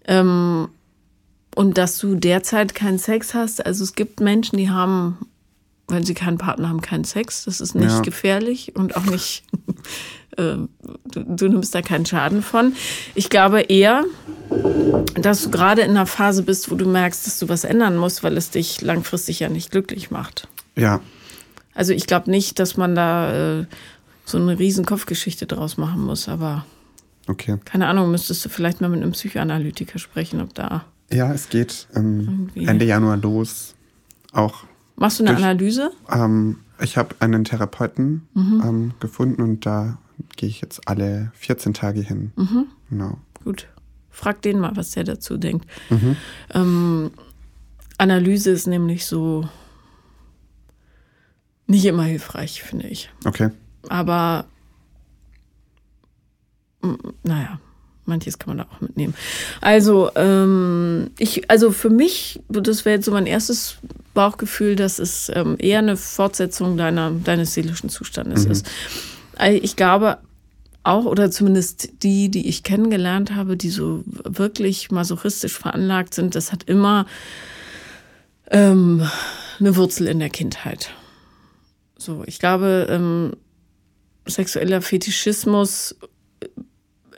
Speaker 1: Ähm, und dass du derzeit keinen Sex hast. Also es gibt Menschen, die haben, wenn sie keinen Partner haben, keinen Sex. Das ist nicht
Speaker 2: Ja.
Speaker 1: gefährlich und auch nicht, äh, du, du nimmst da keinen Schaden von. Ich glaube eher, dass du gerade in einer Phase bist, wo du merkst, dass du was ändern musst, weil es dich langfristig ja nicht glücklich macht.
Speaker 2: Ja.
Speaker 1: Also ich glaube nicht, dass man da äh, so eine riesen Kopfgeschichte draus machen muss, aber
Speaker 2: Okay.
Speaker 1: keine Ahnung, müsstest du vielleicht mal mit einem Psychoanalytiker sprechen, ob da.
Speaker 2: Ja, es geht ähm. Ende Januar los. Auch
Speaker 1: Machst du eine
Speaker 2: Durch-
Speaker 1: Analyse?
Speaker 2: ähm, Ich habe einen Therapeuten
Speaker 1: Mhm.
Speaker 2: ähm, gefunden und da gehe ich jetzt alle 14 Tage hin.
Speaker 1: Mhm.
Speaker 2: Genau.
Speaker 1: Gut. Frag den mal, was der dazu denkt.
Speaker 2: Mhm.
Speaker 1: Ähm, Analyse ist nämlich so nicht immer hilfreich, finde ich.
Speaker 2: Okay.
Speaker 1: Aber m, naja, manches kann man da auch mitnehmen. Also, ähm, ich, also für mich, das wäre jetzt so mein erstes Bauchgefühl, dass es ähm, eher eine Fortsetzung deiner, deines seelischen Zustandes
Speaker 2: Mhm.
Speaker 1: ist. Also Ich glaube auch, oder zumindest die, die ich kennengelernt habe, die so wirklich masochistisch veranlagt sind, das hat immer ähm, eine Wurzel in der Kindheit. So, ich glaube, ähm, sexueller Fetischismus äh,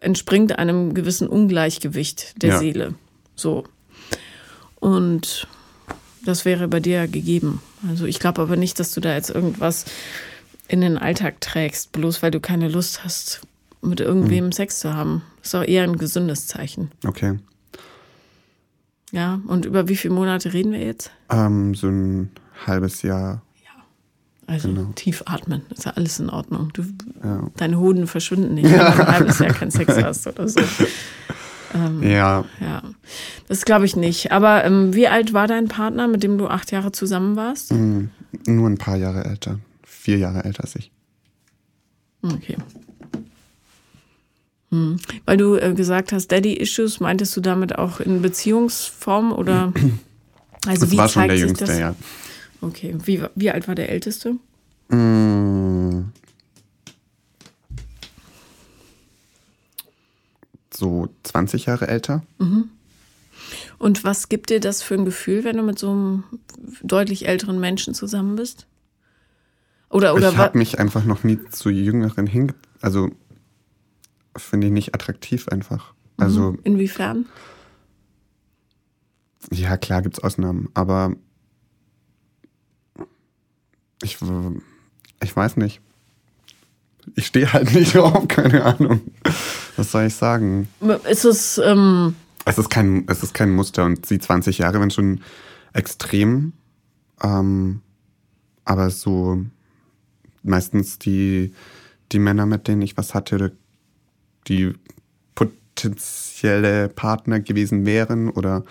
Speaker 1: entspringt einem gewissen Ungleichgewicht der
Speaker 2: Ja.
Speaker 1: Seele. So. Und das wäre bei dir gegeben. Also ich glaube aber nicht, dass du da jetzt irgendwas in den Alltag trägst, bloß weil du keine Lust hast, mit irgendwem Sex zu haben. Das ist auch eher ein gesundes Zeichen.
Speaker 2: Okay.
Speaker 1: Ja, und über wie viele Monate reden wir jetzt?
Speaker 2: Ähm, so ein halbes Jahr.
Speaker 1: Also
Speaker 2: Genau.
Speaker 1: tief atmen, ist ja alles in Ordnung. Du,
Speaker 2: Ja.
Speaker 1: Deine Hoden verschwinden nicht, wenn du ein halbes Jahr keinen Sex hast oder so.
Speaker 2: Ja,
Speaker 1: Ja, das glaube ich nicht. Aber ähm, wie alt war dein Partner, mit dem du acht Jahre zusammen warst?
Speaker 2: mh, nur ein paar Jahre älter. Vier Jahre älter als ich.
Speaker 1: Okay. Hm. Weil du äh, gesagt hast, Daddy-Issues, meintest du damit auch in Beziehungsform oder? Also
Speaker 2: Das war schon der
Speaker 1: sich
Speaker 2: Jüngste,
Speaker 1: das?
Speaker 2: ja.
Speaker 1: Okay, wie, wie alt war der Älteste?
Speaker 2: Mm. So 20 Jahre älter.
Speaker 1: Und was gibt dir das für ein Gefühl, wenn du mit so einem deutlich älteren Menschen zusammen bist? Oder, oder
Speaker 2: ich habe mich einfach noch nie zu Jüngeren hinge... Also finde ich nicht attraktiv einfach. Also
Speaker 1: inwiefern?
Speaker 2: ja, klar gibt's Ausnahmen, aber ich, ich weiß nicht. Ich stehe halt nicht drauf, keine Ahnung. Was soll ich sagen?
Speaker 1: Ist es, ähm,
Speaker 2: Es ist kein, es ist kein Muster und die 20 Jahre waren schon extrem. Ähm, aber so meistens die, die Männer, mit denen ich was hatte, oder die potenzielle Partner gewesen wären oder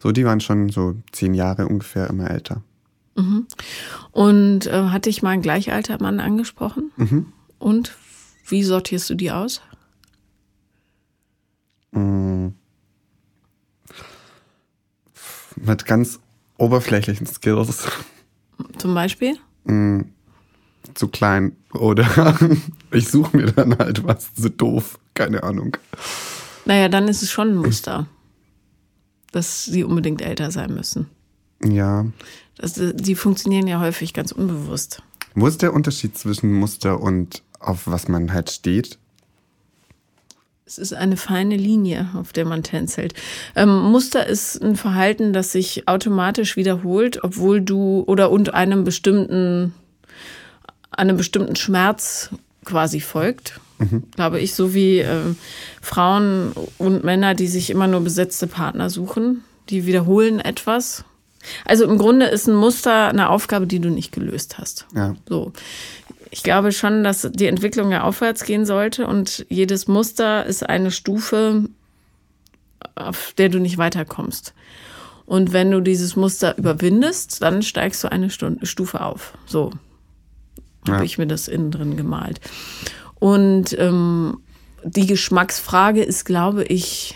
Speaker 2: so, die waren schon so zehn Jahre ungefähr immer älter.
Speaker 1: Und äh, hat dich mal ein gleichalter Mann angesprochen? Und wie sortierst du die aus?
Speaker 2: Mit ganz oberflächlichen Skills.
Speaker 1: Zum Beispiel?
Speaker 2: Zu klein oder ich suche mir dann halt was so doof, keine Ahnung.
Speaker 1: Naja, dann ist es schon ein Muster, dass sie unbedingt älter sein müssen.
Speaker 2: Ja.
Speaker 1: Das, die funktionieren ja häufig ganz unbewusst.
Speaker 2: Wo ist der Unterschied zwischen Muster und auf was man halt steht?
Speaker 1: Es ist eine feine Linie, auf der man tänzelt. Ähm, Muster ist ein Verhalten, das sich automatisch wiederholt, obwohl du oder und einem bestimmten, einem bestimmten Schmerz quasi folgt. Glaube ich, so wie ähm, Frauen und Männer, die sich immer nur besetzte Partner suchen, die wiederholen etwas. Also im Grunde ist ein Muster eine Aufgabe, die du nicht gelöst hast.
Speaker 2: Ja.
Speaker 1: So. Ich glaube schon, dass die Entwicklung ja aufwärts gehen sollte und jedes Muster ist eine Stufe, auf der du nicht weiterkommst. Und wenn du dieses Muster überwindest, dann steigst du eine Stunde, Stufe auf. So
Speaker 2: Ja.
Speaker 1: habe ich mir das innen drin gemalt. Und ähm, die Geschmacksfrage ist, glaube ich,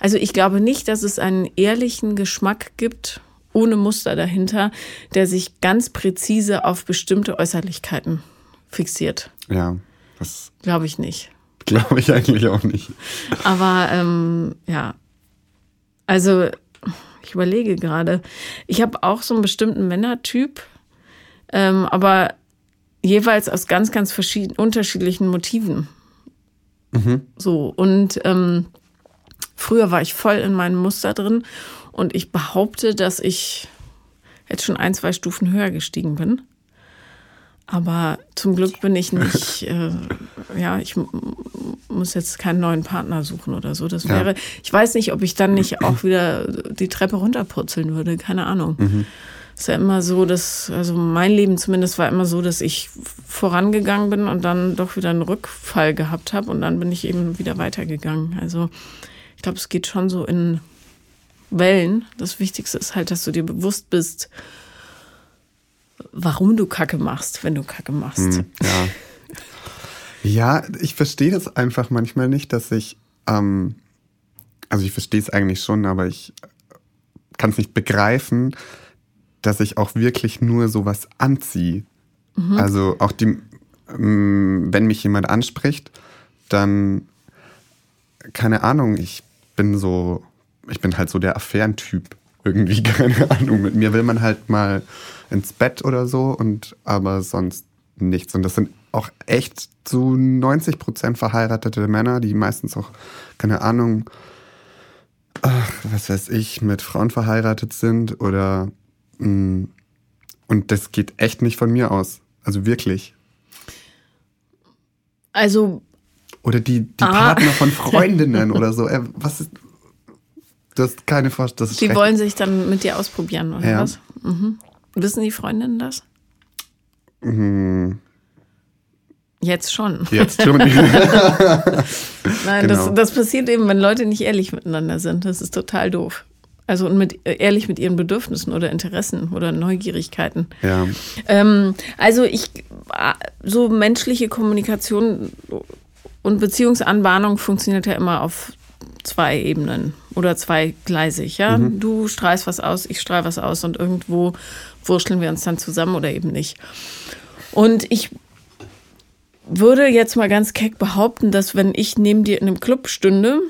Speaker 1: also ich glaube nicht, dass es einen ehrlichen Geschmack gibt, ohne Muster dahinter, der sich ganz präzise auf bestimmte Äußerlichkeiten fixiert.
Speaker 2: Ja, das
Speaker 1: Glaube ich nicht.
Speaker 2: glaube ich eigentlich auch nicht.
Speaker 1: Aber ähm, ja, also ich überlege gerade. Ich habe auch so einen bestimmten Männertyp, ähm, aber jeweils aus ganz, ganz verschiedenen, unterschiedlichen Motiven. So, und ähm, früher war ich voll in meinem Muster drin und ich behaupte, dass ich jetzt schon ein, zwei Stufen höher gestiegen bin. Aber zum Glück bin ich nicht, äh, ja, ich muss jetzt keinen neuen Partner suchen oder so. Das
Speaker 2: Ja.
Speaker 1: wäre, ich weiß nicht, ob ich dann nicht auch wieder die Treppe runterpurzeln würde, keine Ahnung. ist ja immer so, dass, also mein Leben zumindest war immer so, dass ich vorangegangen bin und dann doch wieder einen Rückfall gehabt habe und dann bin ich eben wieder weitergegangen. Also ich glaube, es geht schon so in Wellen. Das Wichtigste ist halt, dass du dir bewusst bist, warum du Kacke machst, wenn du Kacke machst. Hm,
Speaker 2: ja. ja, ich verstehe das einfach manchmal nicht, dass ich, ähm, also ich verstehe es eigentlich schon, aber ich kann es nicht begreifen, dass ich auch wirklich nur sowas anziehe. Mhm. Also auch die, ähm, wenn mich jemand anspricht, dann, keine Ahnung, ich bin so, ich bin halt so der Affärentyp irgendwie, keine Ahnung. Mit mir will man halt mal ins Bett oder so und aber sonst nichts. Und das sind auch echt zu 90 Prozent verheiratete Männer, die meistens auch, keine Ahnung, was weiß ich, mit Frauen verheiratet sind oder mh, mm, und das geht echt nicht von mir aus. Also wirklich.
Speaker 1: Also.
Speaker 2: Oder die, die ah. Partner von Freundinnen oder so. Äh, was ist. Du hast keine Vorstellung.
Speaker 1: Die wollen sich dann mit dir ausprobieren, oder ja. was? Mhm. Wissen die Freundinnen das? Mhm. Jetzt schon.
Speaker 2: Jetzt schon.
Speaker 1: Nein, genau. das, das passiert eben, wenn Leute nicht ehrlich miteinander sind. Das ist total doof. Also und mit, ehrlich mit ihren Bedürfnissen oder Interessen oder Neugierigkeiten.
Speaker 2: Ja.
Speaker 1: Ähm, also ich, so menschliche Kommunikation und Beziehungsanbahnung funktioniert ja immer auf zwei Ebenen oder zweigleisig. Ja? Mhm. Du strahlst was aus, ich strahle was aus und irgendwo wurschteln wir uns dann zusammen oder eben nicht. Und ich würde jetzt mal ganz keck behaupten, dass wenn ich neben dir in einem Club stünde,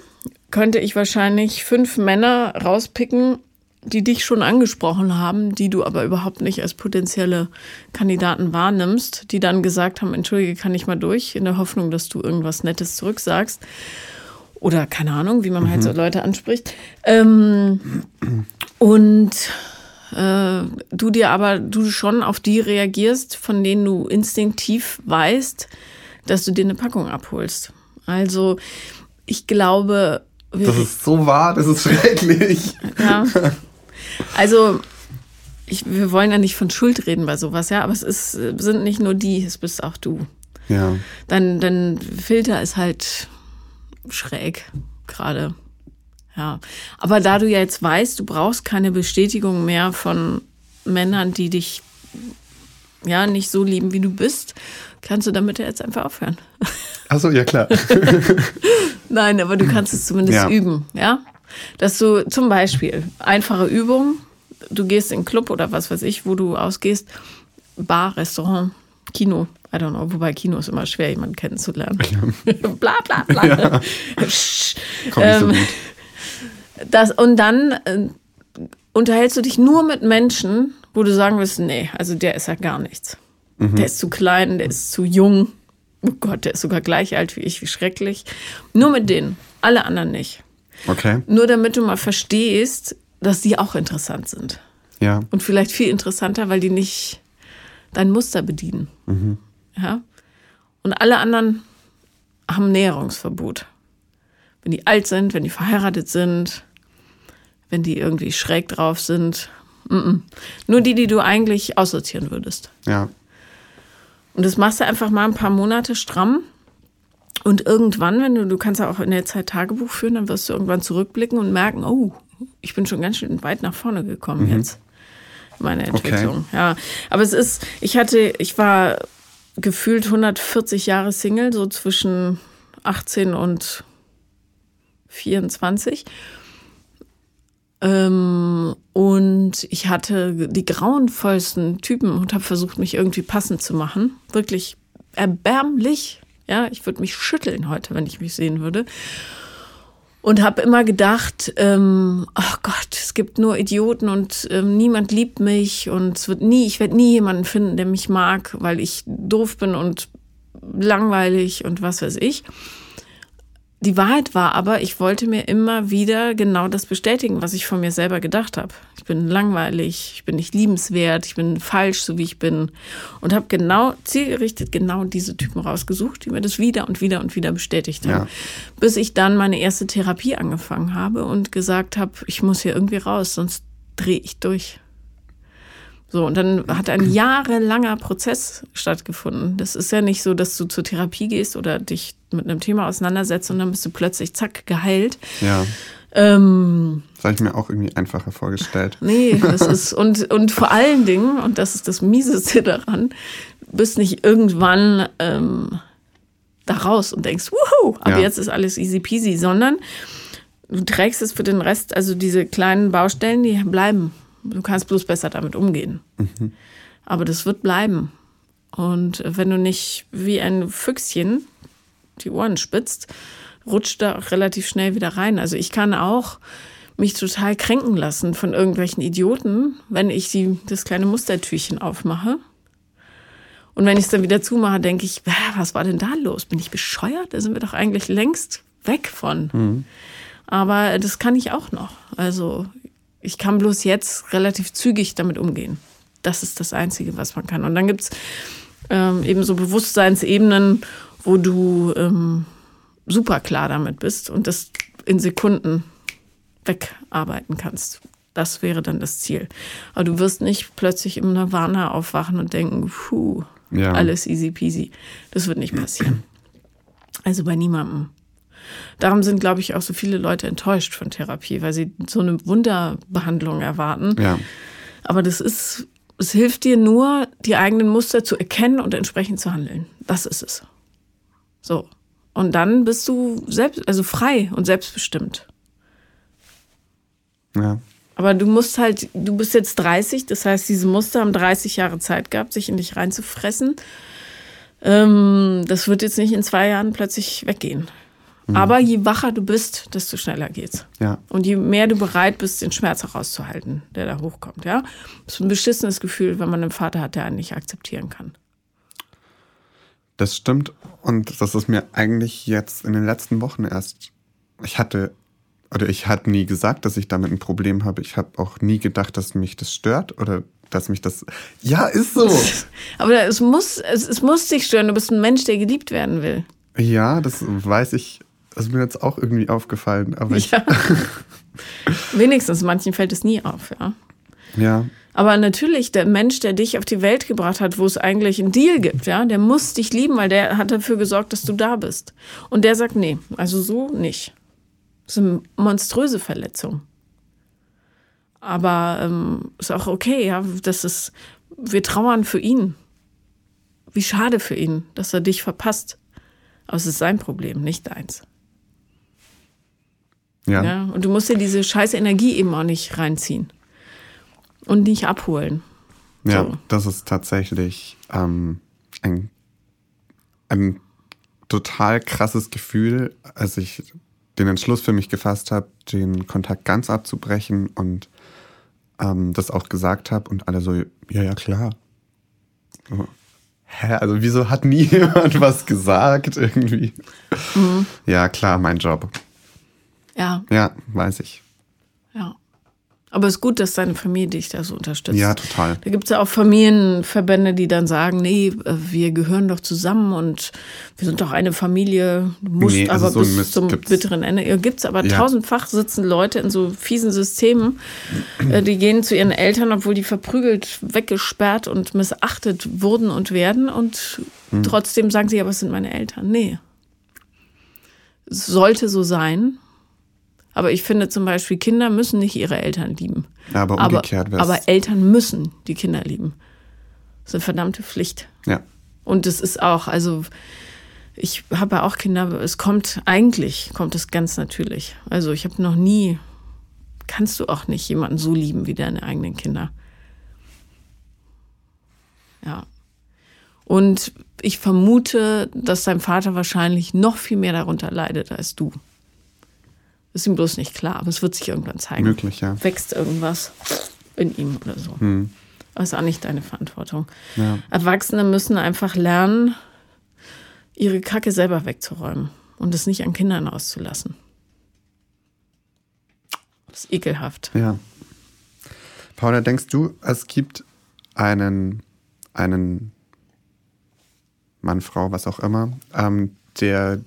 Speaker 1: könnte ich wahrscheinlich fünf Männer rauspicken, die dich schon angesprochen haben, die du aber überhaupt nicht als potenzielle Kandidaten wahrnimmst, die dann gesagt haben, entschuldige, kann ich mal durch, in der Hoffnung, dass du irgendwas Nettes zurücksagst. Oder keine Ahnung, wie man mhm. halt so mhm. Leute anspricht. Ähm, und äh, du dir aber, du schon auf die reagierst, von denen du instinktiv weißt, dass du dir eine Packung abholst. Also ich glaube,
Speaker 2: das ist so wahr, das ist schrecklich.
Speaker 1: Ja. Also, ich, wir wollen ja nicht von Schuld reden bei sowas, ja, aber es ist, sind nicht nur die, es bist auch du.
Speaker 2: Ja.
Speaker 1: Dein, dein Filter ist halt schräg gerade. Ja. Aber da du ja jetzt weißt, du brauchst keine Bestätigung mehr von Männern, die dich ja nicht so lieben, wie du bist, kannst du damit ja jetzt einfach aufhören.
Speaker 2: Achso, ja klar.
Speaker 1: Nein, aber du kannst es zumindest ja. üben, ja? Dass du zum Beispiel einfache Übungen, du gehst in einen Club oder was weiß ich, wo du ausgehst, Bar, Restaurant, Kino, I don't know, wobei Kino ist immer schwer, jemanden kennenzulernen. Ja. bla bla bla. Ja. Komm ähm, so gut. Das, und dann äh, unterhältst du dich nur mit Menschen, wo du sagen wirst, nee, also der ist ja gar nichts. Mhm. Der ist zu klein, der ist zu jung, Oh Gott, der ist sogar gleich alt wie ich, wie schrecklich. Nur mit denen, alle anderen nicht.
Speaker 2: Okay.
Speaker 1: Nur damit du mal verstehst, dass die auch interessant sind.
Speaker 2: Ja.
Speaker 1: Und vielleicht viel interessanter, weil die nicht dein Muster bedienen. Mhm. Ja. Und alle anderen haben Näherungsverbot. Wenn die alt sind, wenn die verheiratet sind, wenn die irgendwie schräg drauf sind. Mm -mm. Nur die, die du eigentlich aussortieren würdest.
Speaker 2: Ja.
Speaker 1: Und das machst du einfach mal ein paar Monate stramm. Und irgendwann, wenn du, du kannst ja auch in der Zeit Tagebuch führen, dann wirst du irgendwann zurückblicken und merken, oh, ich bin schon ganz schön weit nach vorne gekommen mhm. jetzt. Meine Entwicklung. Okay. Ja. Aber es ist, ich hatte, ich war gefühlt 140 Jahre Single, so zwischen 18 und 24. Ähm, und ich hatte die grauenvollsten Typen und habe versucht, mich irgendwie passend zu machen. Wirklich erbärmlich. Ja, ich würde mich schütteln heute, wenn ich mich sehen würde. Und habe immer gedacht, ähm, oh Gott, es gibt nur Idioten und ähm, niemand liebt mich und es wird nie, ich werde nie jemanden finden, der mich mag, weil ich doof bin und langweilig und was weiß ich. Die Wahrheit war aber, ich wollte mir immer wieder genau das bestätigen, was ich von mir selber gedacht habe. Ich bin langweilig, ich bin nicht liebenswert, ich bin falsch, so wie ich bin. Und habe genau, zielgerichtet genau diese Typen rausgesucht, die mir das wieder und wieder und wieder bestätigt haben. Ja. Bis ich dann meine erste Therapie angefangen habe und gesagt habe, ich muss hier irgendwie raus, sonst drehe ich durch. So, und dann hat ein jahrelanger Prozess stattgefunden. Das ist ja nicht so, dass du zur Therapie gehst oder dich mit einem Thema auseinandersetzt und dann bist du plötzlich zack geheilt.
Speaker 2: Ja.
Speaker 1: Ähm,
Speaker 2: Das habe ich mir auch irgendwie einfacher vorgestellt.
Speaker 1: nee, das ist, und, und vor allen Dingen, und das ist das Mieseste daran, bist nicht irgendwann ähm, da raus und denkst, wuhu, aber
Speaker 2: Ja.
Speaker 1: jetzt ist alles easy peasy, sondern du trägst es für den Rest, also diese kleinen Baustellen, die bleiben. Du kannst bloß besser damit umgehen. Aber das wird bleiben. Und wenn du nicht wie ein Füchschen die Ohren spitzt, rutscht da auch relativ schnell wieder rein. Also ich kann auch mich total kränken lassen von irgendwelchen Idioten, wenn ich die, das kleine Mustertürchen aufmache. Und wenn ich es dann wieder zumache, denke ich, "Bäh, was war denn da los? Bin ich bescheuert? Da sind wir doch eigentlich längst weg von. Aber das kann ich auch noch. Also ich kann bloß jetzt relativ zügig damit umgehen. Das ist das Einzige, was man kann. Und dann gibt's ähm, eben so Bewusstseinsebenen, wo du ähm, super klar damit bist und das in Sekunden wegarbeiten kannst. Das wäre dann das Ziel. Aber du wirst nicht plötzlich im Nirvana aufwachen und denken, puh,
Speaker 2: Ja.
Speaker 1: alles easy peasy. Das wird nicht passieren. Also bei niemandem. Darum sind, glaube ich, auch so viele Leute enttäuscht von Therapie, weil sie so eine Wunderbehandlung erwarten.
Speaker 2: Ja.
Speaker 1: Aber das ist, es hilft dir nur, die eigenen Muster zu erkennen und entsprechend zu handeln. Das ist es. So. Und dann bist du selbst, also frei und selbstbestimmt.
Speaker 2: Ja.
Speaker 1: Aber du musst halt, du bist jetzt 30, das heißt, diese Muster haben 30 Jahre Zeit gehabt, sich in dich reinzufressen. Ähm, das wird jetzt nicht in zwei Jahren plötzlich weggehen. Aber je wacher du bist, desto schneller geht's.
Speaker 2: Ja.
Speaker 1: Und je mehr du bereit bist, den Schmerz herauszuhalten, der da hochkommt, ja. Das ist ein beschissenes Gefühl, wenn man einen Vater hat, der einen nicht akzeptieren kann.
Speaker 2: Das stimmt. Und das ist mir eigentlich jetzt in den letzten Wochen erst. Ich hatte, oder ich hatte nie gesagt, dass ich damit ein Problem habe. Ich habe auch nie gedacht, dass mich das stört oder dass mich das. Ja, ist so.
Speaker 1: Aber es muss, es, es muss dich stören. Du bist ein Mensch, der geliebt werden will.
Speaker 2: ja, das weiß ich. Das ist mir jetzt auch irgendwie aufgefallen. Aber ich,
Speaker 1: Ja. Wenigstens, manchen fällt es nie auf, ja.
Speaker 2: ja,
Speaker 1: Aber natürlich, der Mensch, der dich auf die Welt gebracht hat, wo es eigentlich einen Deal gibt, ja, der muss dich lieben, weil der hat dafür gesorgt, dass du da bist. Und der sagt, nee, also so nicht. Das ist eine monströse Verletzung. Aber ähm, ist auch okay, ja. Das ist, wir trauern für ihn. Wie schade für ihn, dass er dich verpasst. Aber es ist sein Problem, nicht deins.
Speaker 2: Ja,
Speaker 1: Ja, und du musst dir diese scheiß Energie eben auch nicht reinziehen. Und nicht abholen.
Speaker 2: Ja,
Speaker 1: So.
Speaker 2: das ist tatsächlich ähm, ein, ein total krasses Gefühl, als ich den Entschluss für mich gefasst habe, den Kontakt ganz abzubrechen und ähm, das auch gesagt habe und alle so, ja, ja, klar. So, Hä, also wieso hat nie jemand was gesagt irgendwie?
Speaker 1: Mhm.
Speaker 2: Ja, klar, mein Job.
Speaker 1: Ja,
Speaker 2: Ja, weiß ich.
Speaker 1: ja. Aber es ist gut, dass deine Familie dich da so unterstützt.
Speaker 2: Ja, total.
Speaker 1: Da gibt es ja auch Familienverbände, die dann sagen, nee, äh, wir gehören doch zusammen und wir sind doch eine Familie, du musst
Speaker 2: Nee, also
Speaker 1: aber
Speaker 2: so
Speaker 1: bis
Speaker 2: Mist
Speaker 1: zum
Speaker 2: gibt's.
Speaker 1: bitteren Ende. Ja, gibt's aber
Speaker 2: Ja.
Speaker 1: tausendfach sitzen Leute in so fiesen Systemen, äh, die gehen zu ihren Eltern, obwohl die verprügelt, weggesperrt und missachtet wurden und werden und
Speaker 2: Hm.
Speaker 1: trotzdem sagen sie, aber es sind meine Eltern. Nee. Es sollte so sein. Aber ich finde zum Beispiel, Kinder müssen nicht ihre Eltern lieben.
Speaker 2: Ja, aber
Speaker 1: Aber,
Speaker 2: umgekehrt wär's.
Speaker 1: aber Eltern müssen die Kinder lieben. Das ist eine verdammte Pflicht.
Speaker 2: ja.
Speaker 1: Und es ist auch, also ich habe ja auch Kinder, aber es kommt eigentlich, kommt es ganz natürlich. Also ich habe noch nie, kannst du auch nicht jemanden so lieben wie deine eigenen Kinder. Ja. Und ich vermute, dass dein Vater wahrscheinlich noch viel mehr darunter leidet als du. Ist ihm bloß nicht klar, aber es wird sich irgendwann zeigen
Speaker 2: Möglich, ja.
Speaker 1: wächst irgendwas in ihm oder so. Aber ist auch nicht deine Verantwortung.
Speaker 2: Ja.
Speaker 1: Erwachsene müssen einfach lernen, ihre Kacke selber wegzuräumen und es nicht an Kindern auszulassen. Das ist ekelhaft.
Speaker 2: Ja. Paula, denkst du, es gibt einen, einen Mann, Frau, was auch immer, ähm, der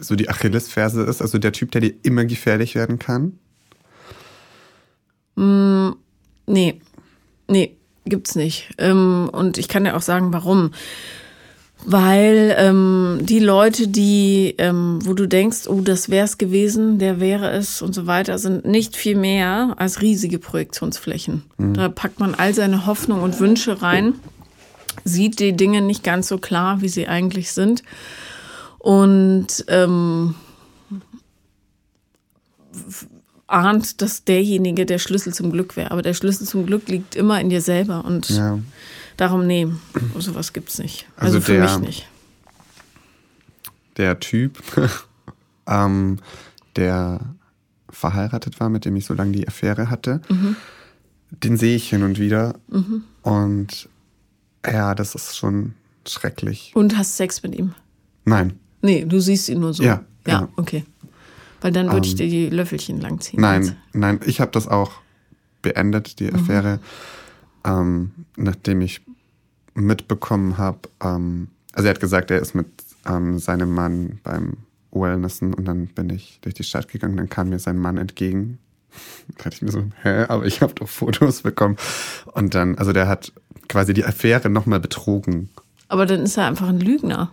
Speaker 2: so die Achillesferse ist, also der Typ, der dir immer gefährlich werden kann?
Speaker 1: Nee, nee. gibt's nicht. Ähm, und ich kann dir auch sagen, warum. Weil ähm, die Leute, die, ähm, wo du denkst, oh, das wäre es gewesen, der wäre es und so weiter, sind nicht viel mehr als riesige Projektionsflächen. Mhm. Da packt man all seine Hoffnung und Wünsche rein, sieht die Dinge nicht ganz so klar, wie sie eigentlich sind. Und ähm, ahnt, dass derjenige der Schlüssel zum Glück wäre. Aber der Schlüssel zum Glück liegt immer in dir selber. Und ja. darum, nee, sowas gibt es nicht. Also, also für der, mich nicht.
Speaker 2: Der Typ, ähm, der verheiratet war, mit dem ich so lange die Affäre hatte, mhm. den sehe ich hin und wieder. Mhm. Und ja, das ist schon schrecklich.
Speaker 1: Und hast Sex mit ihm?
Speaker 2: Nein.
Speaker 1: Nee, du siehst ihn nur so.
Speaker 2: Ja.
Speaker 1: Ja, genau. okay. Weil dann würde ähm, ich dir die Löffelchen langziehen.
Speaker 2: Nein, jetzt. nein, ich habe das auch beendet, die mhm. Affäre, mhm. ähm, nachdem ich mitbekommen habe, ähm, also er hat gesagt, er ist mit ähm, seinem Mann beim Wellnessen und dann bin ich durch die Stadt gegangen, dann kam mir sein Mann entgegen. Da dachte ich mir so, hä, aber ich habe doch Fotos bekommen. Und dann, also der hat quasi die Affäre nochmal betrogen.
Speaker 1: Aber dann ist er einfach ein Lügner.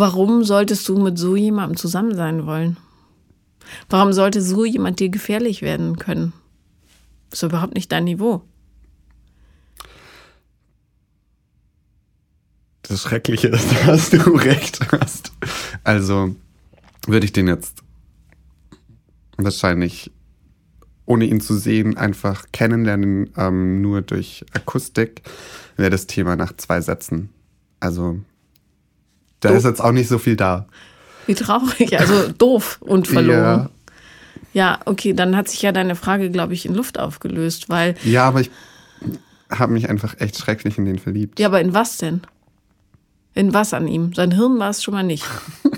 Speaker 1: Warum solltest du mit so jemandem zusammen sein wollen? Warum sollte so jemand dir gefährlich werden können? Das ist überhaupt nicht dein Niveau.
Speaker 2: Das Schreckliche ist, dass du recht hast. Also würde ich den jetzt wahrscheinlich, ohne ihn zu sehen, einfach kennenlernen, ähm, nur durch Akustik, wäre das Thema nach zwei Sätzen. Also da doof. ist jetzt auch nicht so viel da.
Speaker 1: Wie traurig, also doof und verloren. Ja. Ja, okay, dann hat sich ja deine Frage, glaube ich, in Luft aufgelöst, weil.
Speaker 2: Ja, aber ich habe mich einfach echt schrecklich in den verliebt.
Speaker 1: Ja, aber in was denn? In was an ihm? Sein Hirn war es schon mal nicht.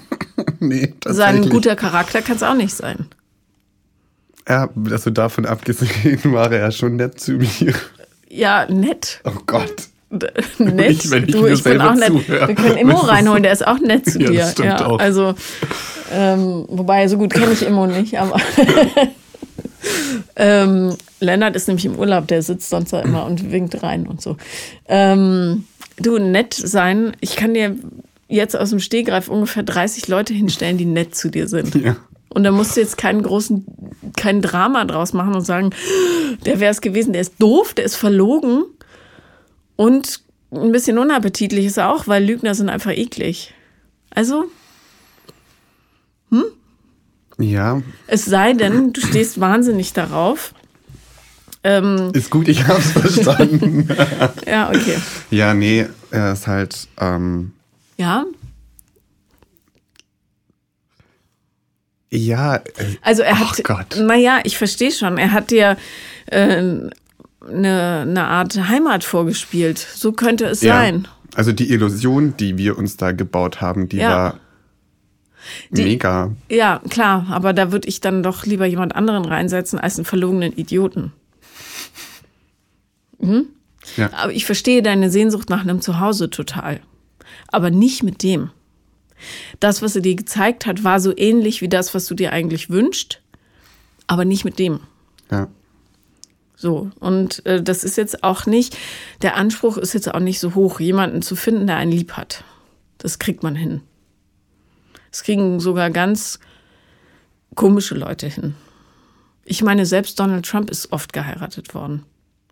Speaker 1: nee, tatsächlich. Sein guter Charakter kann es auch nicht sein.
Speaker 2: Ja, also davon abgesehen war er ja schon nett zu mir.
Speaker 1: Ja, nett.
Speaker 2: Oh Gott.
Speaker 1: Nett. Ich, wenn ich du, ich bin auch nett. Zuhöre. Wir können Immo reinholen, der ist auch nett zu ja, dir. Das stimmt ja, auch. Also, ähm, wobei, so gut kenne ich Immo nicht, aber ähm, Lennart ist nämlich im Urlaub, der sitzt sonst da immer und winkt rein und so. Ähm, du, nett sein, ich kann dir jetzt aus dem Stehgreif ungefähr 30 Leute hinstellen, die nett zu dir sind. Ja. Und da musst du jetzt keinen großen, kein Drama draus machen und sagen, der wäre es gewesen, der ist doof, der ist verlogen. Und ein bisschen unappetitlich ist er auch, weil Lügner sind einfach eklig. Also, hm?
Speaker 2: Ja.
Speaker 1: Es sei denn, du stehst wahnsinnig darauf.
Speaker 2: Ähm, ist gut, ich hab's verstanden.
Speaker 1: ja, okay.
Speaker 2: Ja, nee, er ist halt. Ähm,
Speaker 1: ja.
Speaker 2: Ja. Äh,
Speaker 1: also er hat. Oh Gott. Naja, ich verstehe schon. Er hat dir äh, eine, eine Art Heimat vorgespielt. So könnte es ja. sein.
Speaker 2: Also die Illusion, die wir uns da gebaut haben, die ja. war die, mega.
Speaker 1: Ja, klar, aber da würde ich dann doch lieber jemand anderen reinsetzen als einen verlogenen Idioten. Mhm. Ja. Aber ich verstehe deine Sehnsucht nach einem Zuhause total. Aber nicht mit dem. Das, was er dir gezeigt hat, war so ähnlich wie das, was du dir eigentlich wünschst, aber nicht mit dem.
Speaker 2: Ja.
Speaker 1: So, und äh, das ist jetzt auch nicht, der Anspruch ist jetzt auch nicht so hoch, jemanden zu finden, der einen lieb hat. Das kriegt man hin. Das kriegen sogar ganz komische Leute hin. Ich meine, selbst Donald Trump ist oft geheiratet worden.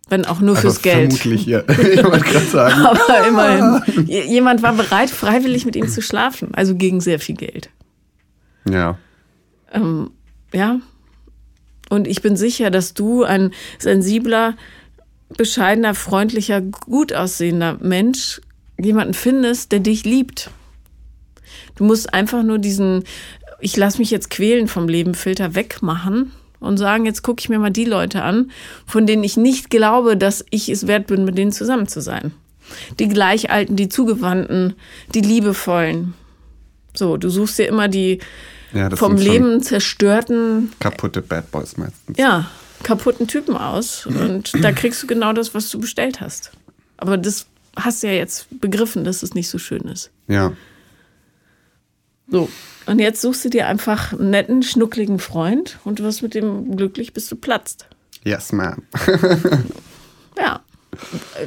Speaker 1: Wenn auch nur fürs Geld.
Speaker 2: Vermutlich, ja. ich wollte gerade sagen.
Speaker 1: Aber immerhin. Jemand war bereit, freiwillig mit ihm zu schlafen. Also gegen sehr viel Geld.
Speaker 2: Ja.
Speaker 1: Ähm, ja, und ich bin sicher, dass du ein sensibler, bescheidener, freundlicher, gut aussehender Mensch jemanden findest, der dich liebt. Du musst einfach nur diesen, ich lasse mich jetzt quälen vom Leben Filter wegmachen und sagen, jetzt gucke ich mir mal die Leute an, von denen ich nicht glaube, dass ich es wert bin, mit denen zusammen zu sein. Die Gleichalten, die Zugewandten, die Liebevollen. So, du suchst dir immer die ja, vom Leben zerstörten.
Speaker 2: Kaputte Bad Boys meistens.
Speaker 1: Ja, kaputten Typen aus. Und da kriegst du genau das, was du bestellt hast. Aber das hast du ja jetzt begriffen, dass es nicht so schön ist.
Speaker 2: Ja.
Speaker 1: So. Und jetzt suchst du dir einfach einen netten, schnuckligen Freund und du wirst mit dem glücklich, bis du platzt.
Speaker 2: Yes, ma'am.
Speaker 1: Ja.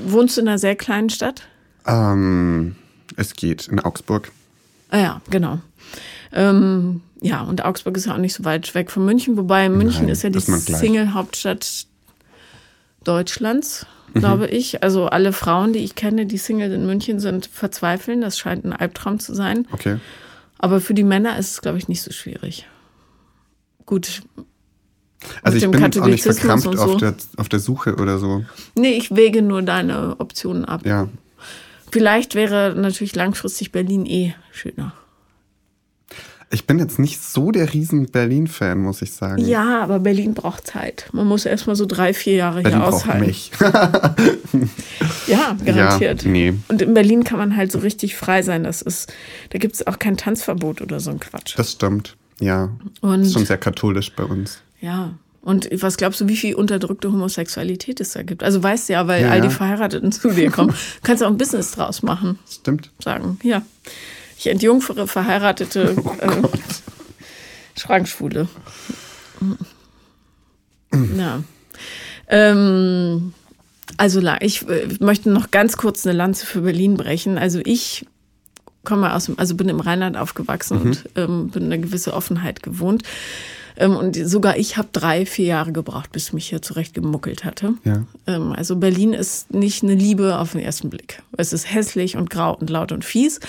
Speaker 1: Wohnst du in einer sehr kleinen Stadt?
Speaker 2: Ähm, es geht in Augsburg.
Speaker 1: Ah ja, genau. Ähm, ja, und Augsburg ist ja auch nicht so weit weg von München, wobei München
Speaker 2: Nein,
Speaker 1: ist ja die. Single-Hauptstadt Deutschlands, glaube ich. Also alle Frauen, die ich kenne, die Single in München sind, verzweifeln. Das scheint ein Albtraum zu sein.
Speaker 2: Okay.
Speaker 1: Aber für die Männer ist es, glaube ich, nicht so schwierig. Gut.
Speaker 2: Also ich bin jetzt auch nicht verkrampft
Speaker 1: und
Speaker 2: auf,
Speaker 1: so.
Speaker 2: der, auf der Suche oder so.
Speaker 1: Nee, ich wäge nur deine Optionen ab.
Speaker 2: Ja.
Speaker 1: Vielleicht wäre natürlich langfristig Berlin eh schöner.
Speaker 2: Ich bin jetzt nicht so der riesen Berlin-Fan, muss ich sagen.
Speaker 1: Ja, aber Berlin braucht Zeit. Man muss erst mal so drei, vier Jahre
Speaker 2: Berlin
Speaker 1: hier aushalten.
Speaker 2: mich.
Speaker 1: Ja, garantiert.
Speaker 2: Ja, nee.
Speaker 1: Und in Berlin kann man halt so richtig frei sein. Das ist, da gibt es auch kein Tanzverbot oder so ein Quatsch.
Speaker 2: Das stimmt. Ja.
Speaker 1: Und
Speaker 2: ist schon sehr katholisch bei uns.
Speaker 1: ja. Und was glaubst du, wie viel unterdrückte Homosexualität es da gibt? Also weißt du ja, weil
Speaker 2: Ja,
Speaker 1: all die. Verheirateten zu dir kommen. Kannst du auch ein Business draus machen.
Speaker 2: Stimmt.
Speaker 1: Sagen, ja, ich entjungfere verheiratete
Speaker 2: Oh
Speaker 1: äh, Schrankschwule. Ja. Ähm, also la- ich äh, möchte noch ganz kurz eine Lanze für Berlin brechen. Also ich komme aus dem, also bin im Rheinland aufgewachsen und ähm, bin eine gewisse Offenheit gewohnt. Ähm, und sogar ich habe drei, vier Jahre gebraucht, bis ich mich hier zurecht gemuckelt hatte.
Speaker 2: Ja.
Speaker 1: Ähm, also Berlin ist nicht eine Liebe auf den ersten Blick. Es ist hässlich und grau und laut und fies.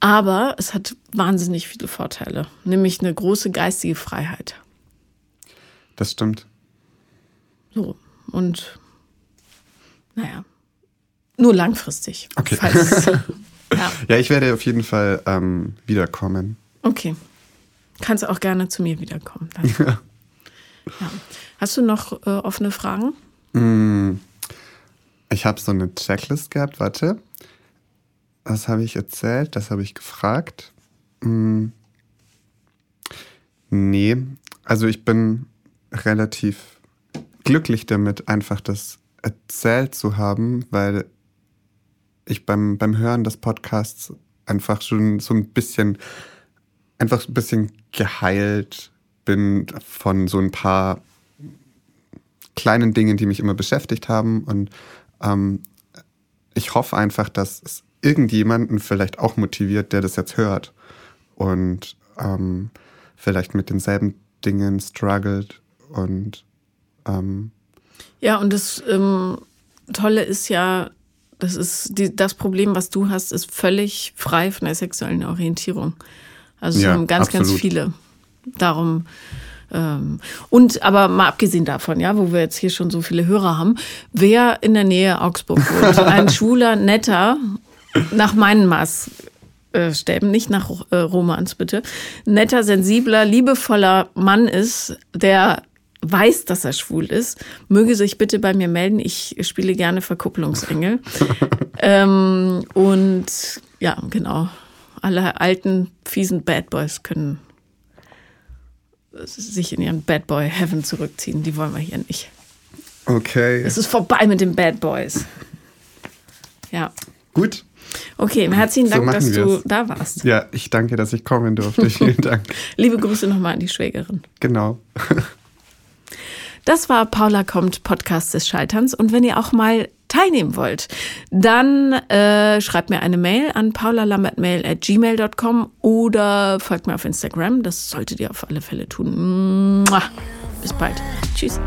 Speaker 1: Aber es hat wahnsinnig viele Vorteile, nämlich eine große geistige Freiheit.
Speaker 2: Das stimmt.
Speaker 1: So. Und naja, nur langfristig.
Speaker 2: Okay.
Speaker 1: Falls, ja,
Speaker 2: Ja, ich werde auf jeden Fall ähm, wiederkommen.
Speaker 1: okay. Kannst auch gerne zu mir wiederkommen. Dann. Ja. Hast du noch äh, offene Fragen?
Speaker 2: Mm, Ich habe so eine Checklist gehabt, warte. Was habe ich erzählt? Das habe ich gefragt. Mm, Nee, also ich bin relativ glücklich damit, einfach das erzählt zu haben, weil ich beim, beim Hören des Podcasts einfach schon so ein bisschen, einfach ein bisschen geheilt bin von so ein paar kleinen Dingen, die mich immer beschäftigt haben. Und ähm, ich hoffe einfach, dass es irgendjemanden vielleicht auch motiviert, der das jetzt hört und ähm, vielleicht mit denselben Dingen struggelt und ähm,
Speaker 1: Ja, und das ähm, Tolle ist ja, das ist die, das Problem, was du hast, ist völlig frei von der sexuellen Orientierung. Also
Speaker 2: Ja,
Speaker 1: haben ganz, ganz
Speaker 2: absolut.
Speaker 1: viele. Darum. Ähm, und aber mal abgesehen davon, ja, wo wir jetzt hier schon so viele Hörer haben, wer in der Nähe Augsburg wohnt, ein schwuler, netter, nach meinen Maßstäben, nicht nach äh, Romans bitte, netter, sensibler, liebevoller Mann ist, der weiß, dass er schwul ist, möge sich bitte bei mir melden. Ich spiele gerne Verkupplungsengel. ähm, und ja, genau. Alle alten, fiesen Bad Boys können sich in ihren Bad Boy Heaven zurückziehen. Die wollen wir hier nicht.
Speaker 2: okay.
Speaker 1: Es ist vorbei mit den Bad Boys. Ja.
Speaker 2: Gut.
Speaker 1: Okay, herzlichen
Speaker 2: So
Speaker 1: Dank,
Speaker 2: machen
Speaker 1: dass du
Speaker 2: wir's.
Speaker 1: da warst.
Speaker 2: Ja, ich danke, dass ich kommen durfte. Vielen Dank.
Speaker 1: Liebe Grüße nochmal an die Schwägerin.
Speaker 2: Genau.
Speaker 1: Das war Paula kommt, Podcast des Scheiterns. Und wenn ihr auch mal teilnehmen wollt, dann äh, schreibt mir eine Mail an paulalambertmail at gmail.com oder folgt mir auf Instagram. Das solltet ihr auf alle Fälle tun. Bis bald. Tschüss.